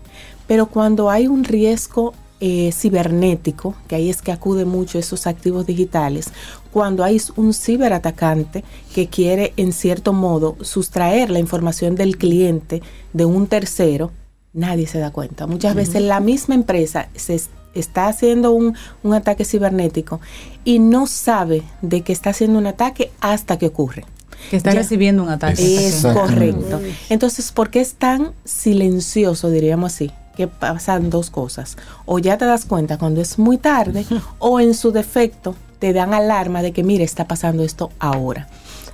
Pero cuando hay un riesgo eh, cibernético, que ahí es que acude mucho esos activos digitales, cuando hay un ciberatacante que quiere en cierto modo sustraer la información del cliente de un tercero, nadie se da cuenta. Muchas veces la misma empresa se está haciendo un, ataque cibernético y no sabe de que está haciendo un ataque hasta que ocurre. Que está recibiendo un ataque. Es correcto. Entonces, ¿por qué es tan silencioso, diríamos así? Que pasan dos cosas. O ya te das cuenta cuando es muy tarde, o en su defecto te dan alarma de que, mire, está pasando esto ahora.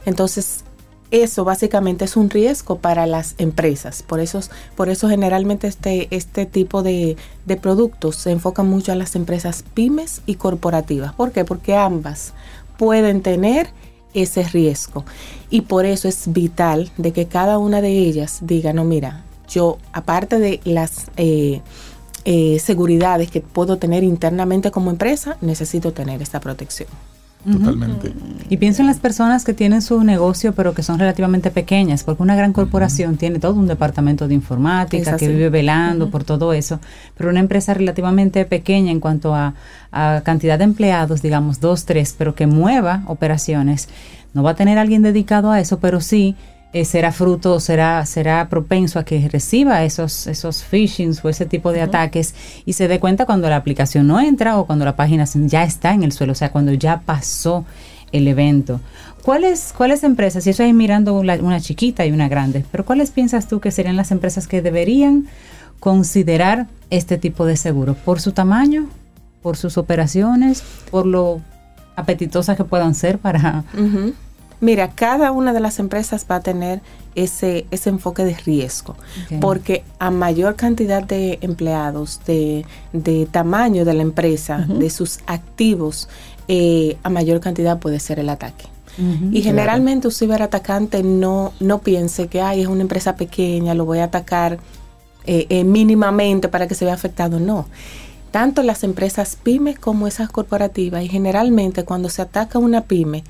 Entonces, eso básicamente es un riesgo para las empresas. Por eso, por eso generalmente este, este tipo de, de productos se enfocan mucho a las empresas pymes y corporativas. ¿Por qué? Porque ambas pueden tener ese riesgo. Y por eso es vital de que cada una de ellas diga, no, mira, yo aparte de las eh, eh, seguridades que puedo tener internamente como empresa, necesito tener esta protección. Totalmente. Y pienso en las personas que tienen su negocio pero que son relativamente pequeñas, porque una gran corporación tiene todo un departamento de informática que vive velando por todo eso, pero una empresa relativamente pequeña en cuanto a, a, cantidad de empleados, digamos dos, tres, pero que mueva operaciones, no va a tener alguien dedicado a eso, pero sí eh, será fruto, será, será propenso a que reciba esos, esos phishings o ese tipo de ataques y se dé cuenta cuando la aplicación no entra o cuando la página ya está en el suelo, o sea, cuando ya pasó el evento. ¿Cuáles, cuáles empresas, y eso ahí mirando una, chiquita y una grande, pero cuáles piensas tú que serían las empresas que deberían considerar este tipo de seguro? ¿Por su tamaño? ¿Por sus operaciones? ¿Por lo apetitosas que puedan ser para... Mira, cada una de las empresas va a tener ese, ese enfoque de riesgo, porque a mayor cantidad de empleados, de, tamaño de la empresa, de sus activos, eh, a mayor cantidad puede ser el ataque. y generalmente un ciberatacante no, no piense que Ay, es una empresa pequeña, lo voy a atacar eh, eh, mínimamente para que se vea afectado. No. Tanto las empresas pymes como esas corporativas y generalmente cuando se ataca una pyme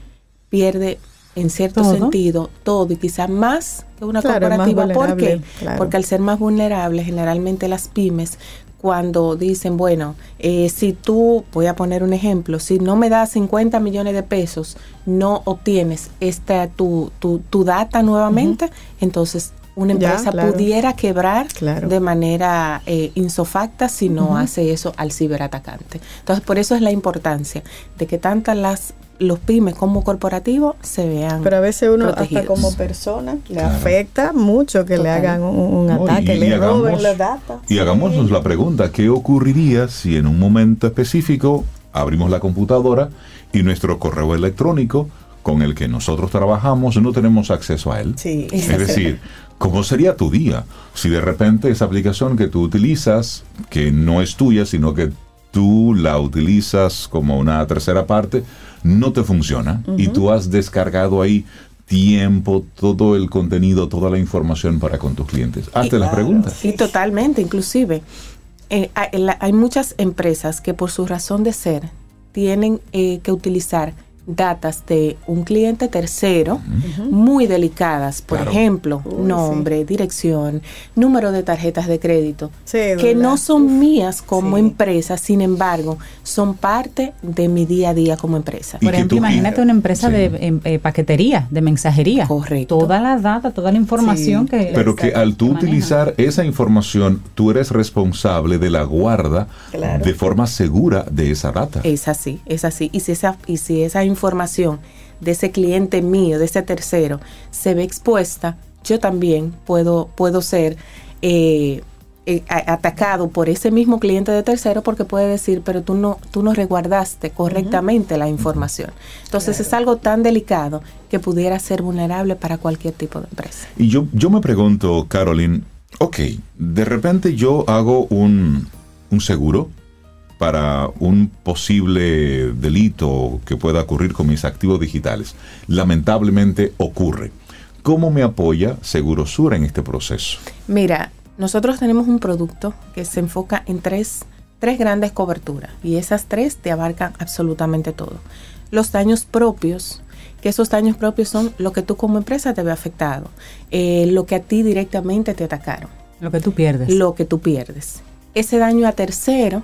pierde en cierto sentido todo y quizás más que una corporativa. ¿Por qué? Porque al ser más vulnerable, generalmente las pymes, cuando dicen, bueno, eh, si tú, voy a poner un ejemplo, si no me das 50 millones de pesos, no obtienes esta tu, tu, tu data nuevamente, entonces una empresa pudiera quebrar de manera eh, insofacta si no hace eso al ciberatacante. Entonces, por eso es la importancia de que tantas las los pymes como corporativos se vean. Pero a veces uno hasta como persona le afecta mucho que le hagan un, ataque, le roben los datos. Y hagámonos la pregunta, ¿qué ocurriría si en un momento específico abrimos la computadora y nuestro correo electrónico con el que nosotros trabajamos no tenemos acceso a él? Sí. Es decir, ¿cómo sería tu día si de repente esa aplicación que tú utilizas, que no es tuya, sino que tú la utilizas como una tercera parte, no te funciona y tú has descargado ahí tiempo, todo el contenido, toda la información para con tus clientes. Hazte las preguntas. Sí, totalmente. Inclusive, eh, hay, muchas empresas que por su razón de ser tienen eh, que utilizar datas de un cliente tercero muy delicadas, por ejemplo, nombre, dirección, número de tarjetas de crédito, que no son mías como empresa, sin embargo, son parte de mi día a día como empresa. Por ejemplo, imagínate una empresa de em, eh, paquetería, de mensajería. Correcto. Toda la data, toda la información que... Pero que al tú utilizar esa información, tú eres responsable de la guarda de forma segura de esa data. Es así, es así. Y si esa, y si esa información de ese cliente mío, de ese tercero, se ve expuesta, yo también puedo, puedo ser eh, eh, atacado por ese mismo cliente de tercero porque puede decir, pero tú no, tú no resguardaste correctamente la información. Entonces es algo tan delicado que pudiera ser vulnerable para cualquier tipo de empresa. Y yo, yo me pregunto, Caroline, ok, de repente yo hago un, un seguro para un posible delito que pueda ocurrir con mis activos digitales. Lamentablemente ocurre. ¿Cómo me apoya Segurosura en este proceso? Mira, nosotros tenemos un producto que se enfoca en tres, tres grandes coberturas y esas tres te abarcan absolutamente todo. Los daños propios, que esos daños propios son lo que tú como empresa te ve afectado, eh, lo que a ti directamente te atacaron. Lo que tú pierdes. Lo que tú pierdes. Ese daño a tercero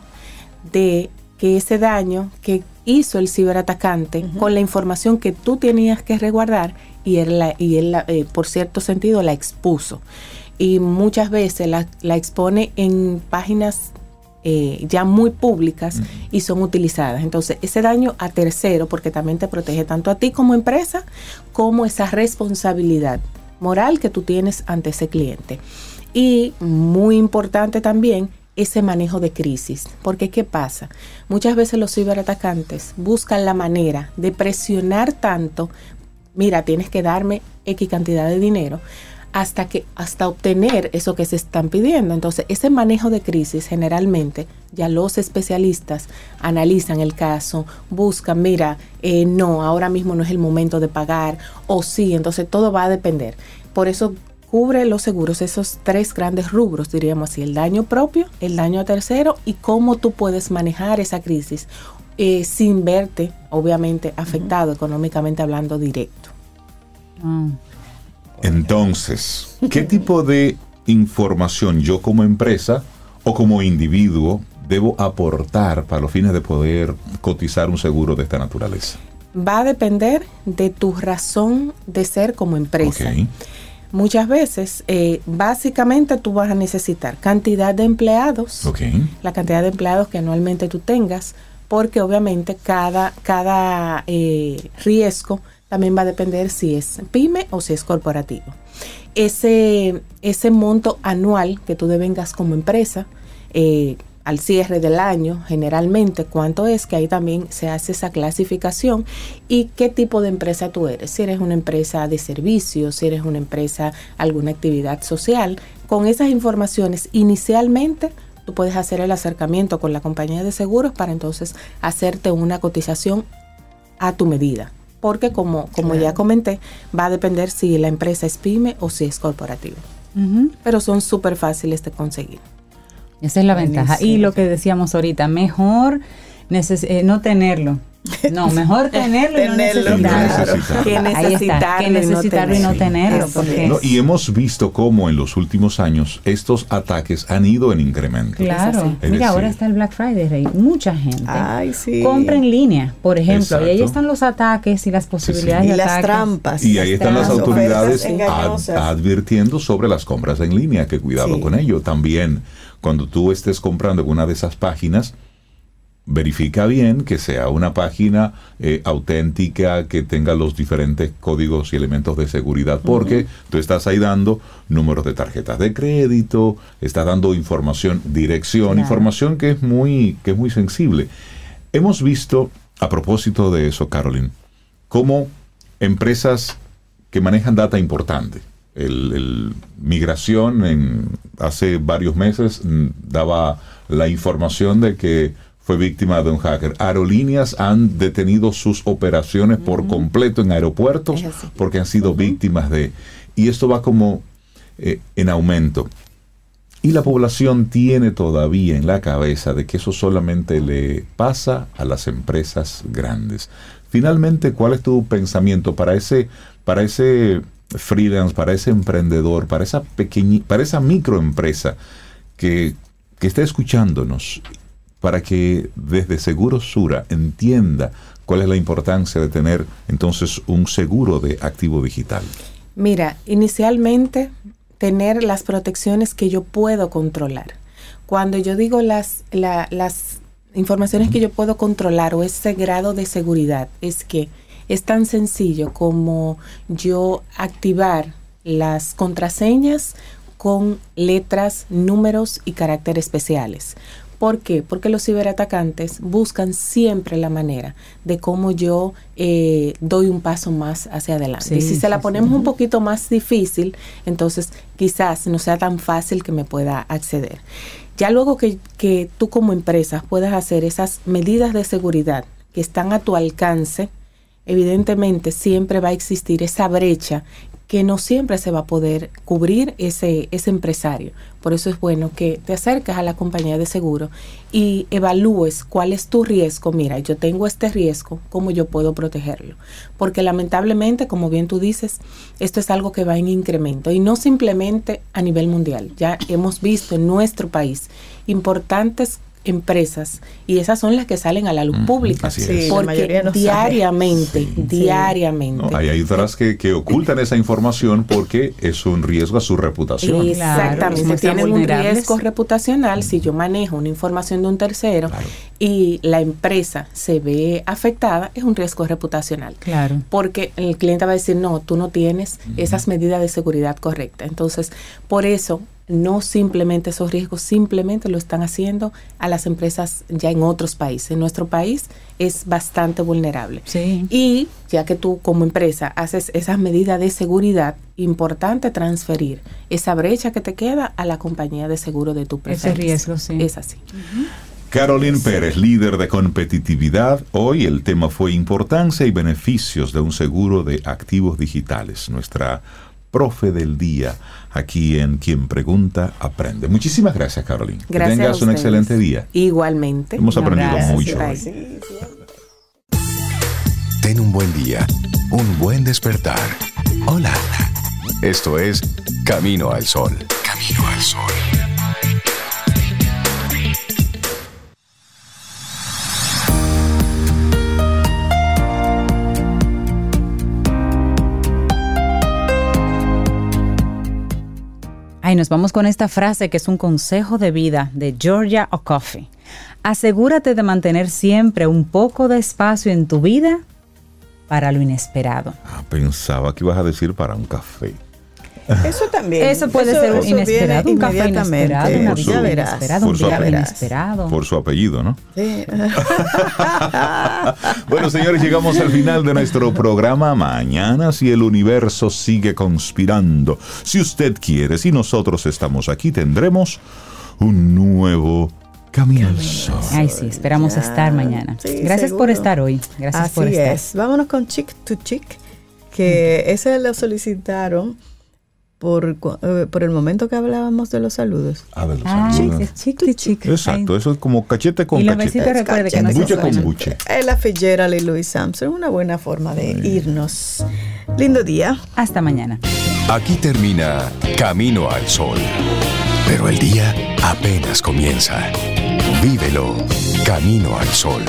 de que ese daño que hizo el ciberatacante con la información que tú tenías que resguardar y él, y él eh, por cierto sentido la expuso. Y muchas veces la, la expone en páginas eh, ya muy públicas y son utilizadas. Entonces, ese daño a tercero, porque también te protege tanto a ti como empresa, como esa responsabilidad moral que tú tienes ante ese cliente. Y muy importante también, ese manejo de crisis. Porque ¿qué pasa? Muchas veces los ciberatacantes buscan la manera de presionar tanto, mira, tienes que darme X cantidad de dinero, hasta que hasta obtener eso que se están pidiendo. Entonces, ese manejo de crisis generalmente ya los especialistas analizan el caso, buscan, mira, eh, no, ahora mismo no es el momento de pagar, o sí, entonces todo va a depender. Por eso cubre los seguros esos tres grandes rubros, diríamos así, el daño propio, el daño a tercero y cómo tú puedes manejar esa crisis eh, sin verte, obviamente, afectado económicamente hablando directo. Mm. Entonces, ¿qué tipo de información yo como empresa o como individuo debo aportar para los fines de poder cotizar un seguro de esta naturaleza? Va a depender de tu razón de ser como empresa. Muchas veces, eh, básicamente tú vas a necesitar cantidad de empleados, la cantidad de empleados que anualmente tú tengas, porque obviamente cada, cada eh, riesgo también va a depender si es pyme o si es corporativo. Ese, ese monto anual que tú devengas como empresa, eh, al cierre del año, generalmente, cuánto es, que ahí también se hace esa clasificación y qué tipo de empresa tú eres. Si eres una empresa de servicios, si eres una empresa, alguna actividad social. Con esas informaciones, inicialmente, tú puedes hacer el acercamiento con la compañía de seguros para entonces hacerte una cotización a tu medida porque como, como ya comenté, va a depender si la empresa es pyme o si es corporativa. Pero son súper fáciles de conseguir. Esa es la ventaja. Y lo que decíamos ahorita, mejor eh, no tenerlo no, mejor tenerlo y no necesitarlo. Que necesitarlo, y no tenerlo. y hemos visto cómo en los últimos años estos ataques han ido en incremento. Claro. Mira, ahora está el Black Friday, Mucha gente compra en línea, por ejemplo. Y ahí están los ataques y las posibilidades de las trampas. Y ahí están las autoridades advirtiendo sobre las compras en línea, que cuidado con ello. También, cuando tú estés comprando en una de esas páginas, verifica bien que sea una página eh, auténtica, que tenga los diferentes códigos y elementos de seguridad, porque tú estás ahí dando números de tarjetas de crédito, estás dando información, dirección, información que es muy, que es muy sensible. Hemos visto, a propósito de eso, Carolyn, cómo empresas que manejan data importante, el, migración en, hace varios meses mm, daba la información de que fue víctima de un hacker. Aerolíneas han detenido sus operaciones por completo en aeropuertos porque han sido víctimas de... Y esto va como eh, en aumento. Y la población tiene todavía en la cabeza de que eso solamente le pasa a las empresas grandes. Finalmente, ¿cuál es tu pensamiento para ese, para ese freelance, para ese emprendedor, para esa pequeña, para esa microempresa que, que está escuchándonos para que desde Seguro Sura entienda cuál es la importancia de tener entonces un seguro de activo digital? Mira, inicialmente tener las protecciones que yo puedo controlar. Cuando yo digo las, las informaciones que yo puedo controlar o ese grado de seguridad, es que es tan sencillo como yo activar las contraseñas con letras, números y caracteres especiales. ¿Por qué? Porque los ciberatacantes buscan siempre la manera de cómo yo eh, doy un paso más hacia adelante. y si se la ponemos un poquito más difícil, entonces quizás no sea tan fácil que me pueda acceder. Ya luego que, que tú como empresa puedas hacer esas medidas de seguridad que están a tu alcance, evidentemente siempre va a existir esa brecha que no siempre se va a poder cubrir ese, ese empresario. Por eso es bueno que te acerques a la compañía de seguro y evalúes cuál es tu riesgo. Mira, yo tengo este riesgo, ¿cómo yo puedo protegerlo? Porque lamentablemente, como bien tú dices, esto es algo que va en incremento y no simplemente a nivel mundial. Ya hemos visto en nuestro país importantes empresas y esas son las que salen a la luz pública. porque diariamente diariamente. Hay otras que, que, ocultan esa información porque es un riesgo a su reputación. Exactamente tienen un riesgo reputacional si yo manejo una información de un tercero y la empresa se ve afectada es un riesgo reputacional. Claro. Porque el cliente va a decir no tú no tienes esas medidas de seguridad correctas entonces por eso no simplemente esos riesgos, simplemente lo están haciendo a las empresas ya en otros países. En nuestro país es bastante vulnerable. Y ya que tú como empresa haces esas medidas de seguridad, importante transferir esa brecha que te queda a la compañía de seguro de tu preferencia. Ese riesgo, sí. Es así. Carolyn Pérez, líder de competitividad. Hoy el tema fue importancia y beneficios de un seguro de activos digitales. Nuestra profe del día aquí en Quien Pregunta Aprende. Muchísimas gracias, Carolina. Gracias que tengas un excelente día. Igualmente. Hemos aprendido mucho. Ten un buen día, un buen despertar. Hola. Esto es Camino al Sol. Camino al Sol. Ay, nos vamos con esta frase que es un consejo de vida de Georgia O'Coffey. Asegúrate de mantener siempre un poco de espacio en tu vida para lo inesperado. Ah, pensaba que ibas a decir para un café. Eso también. Eso puede ser inesperado, un café inesperado, una por su, inesperado, un día inesperado. Por su apellido, ¿no? Sí. bueno, señores, llegamos al final de nuestro programa. Mañana, si el universo sigue conspirando, si usted quiere, si nosotros estamos aquí, tendremos un nuevo Camino al Sol. Ay, sí, esperamos estar mañana. Gracias por estar hoy. Gracias por estar. Es. Vámonos con Chick to Chick, que ese lo solicitaron por, eh, por el momento que hablábamos de los saludos. Ah, de los ah, saludos. Exacto, eso es como cachete con y cachete. recuerde que no buche con buche. Ella Fitzgerald y Louis Samson, una buena forma de irnos. Lindo día. Hasta mañana. Aquí termina Camino al Sol. Pero el día apenas comienza. Vívelo Camino al Sol.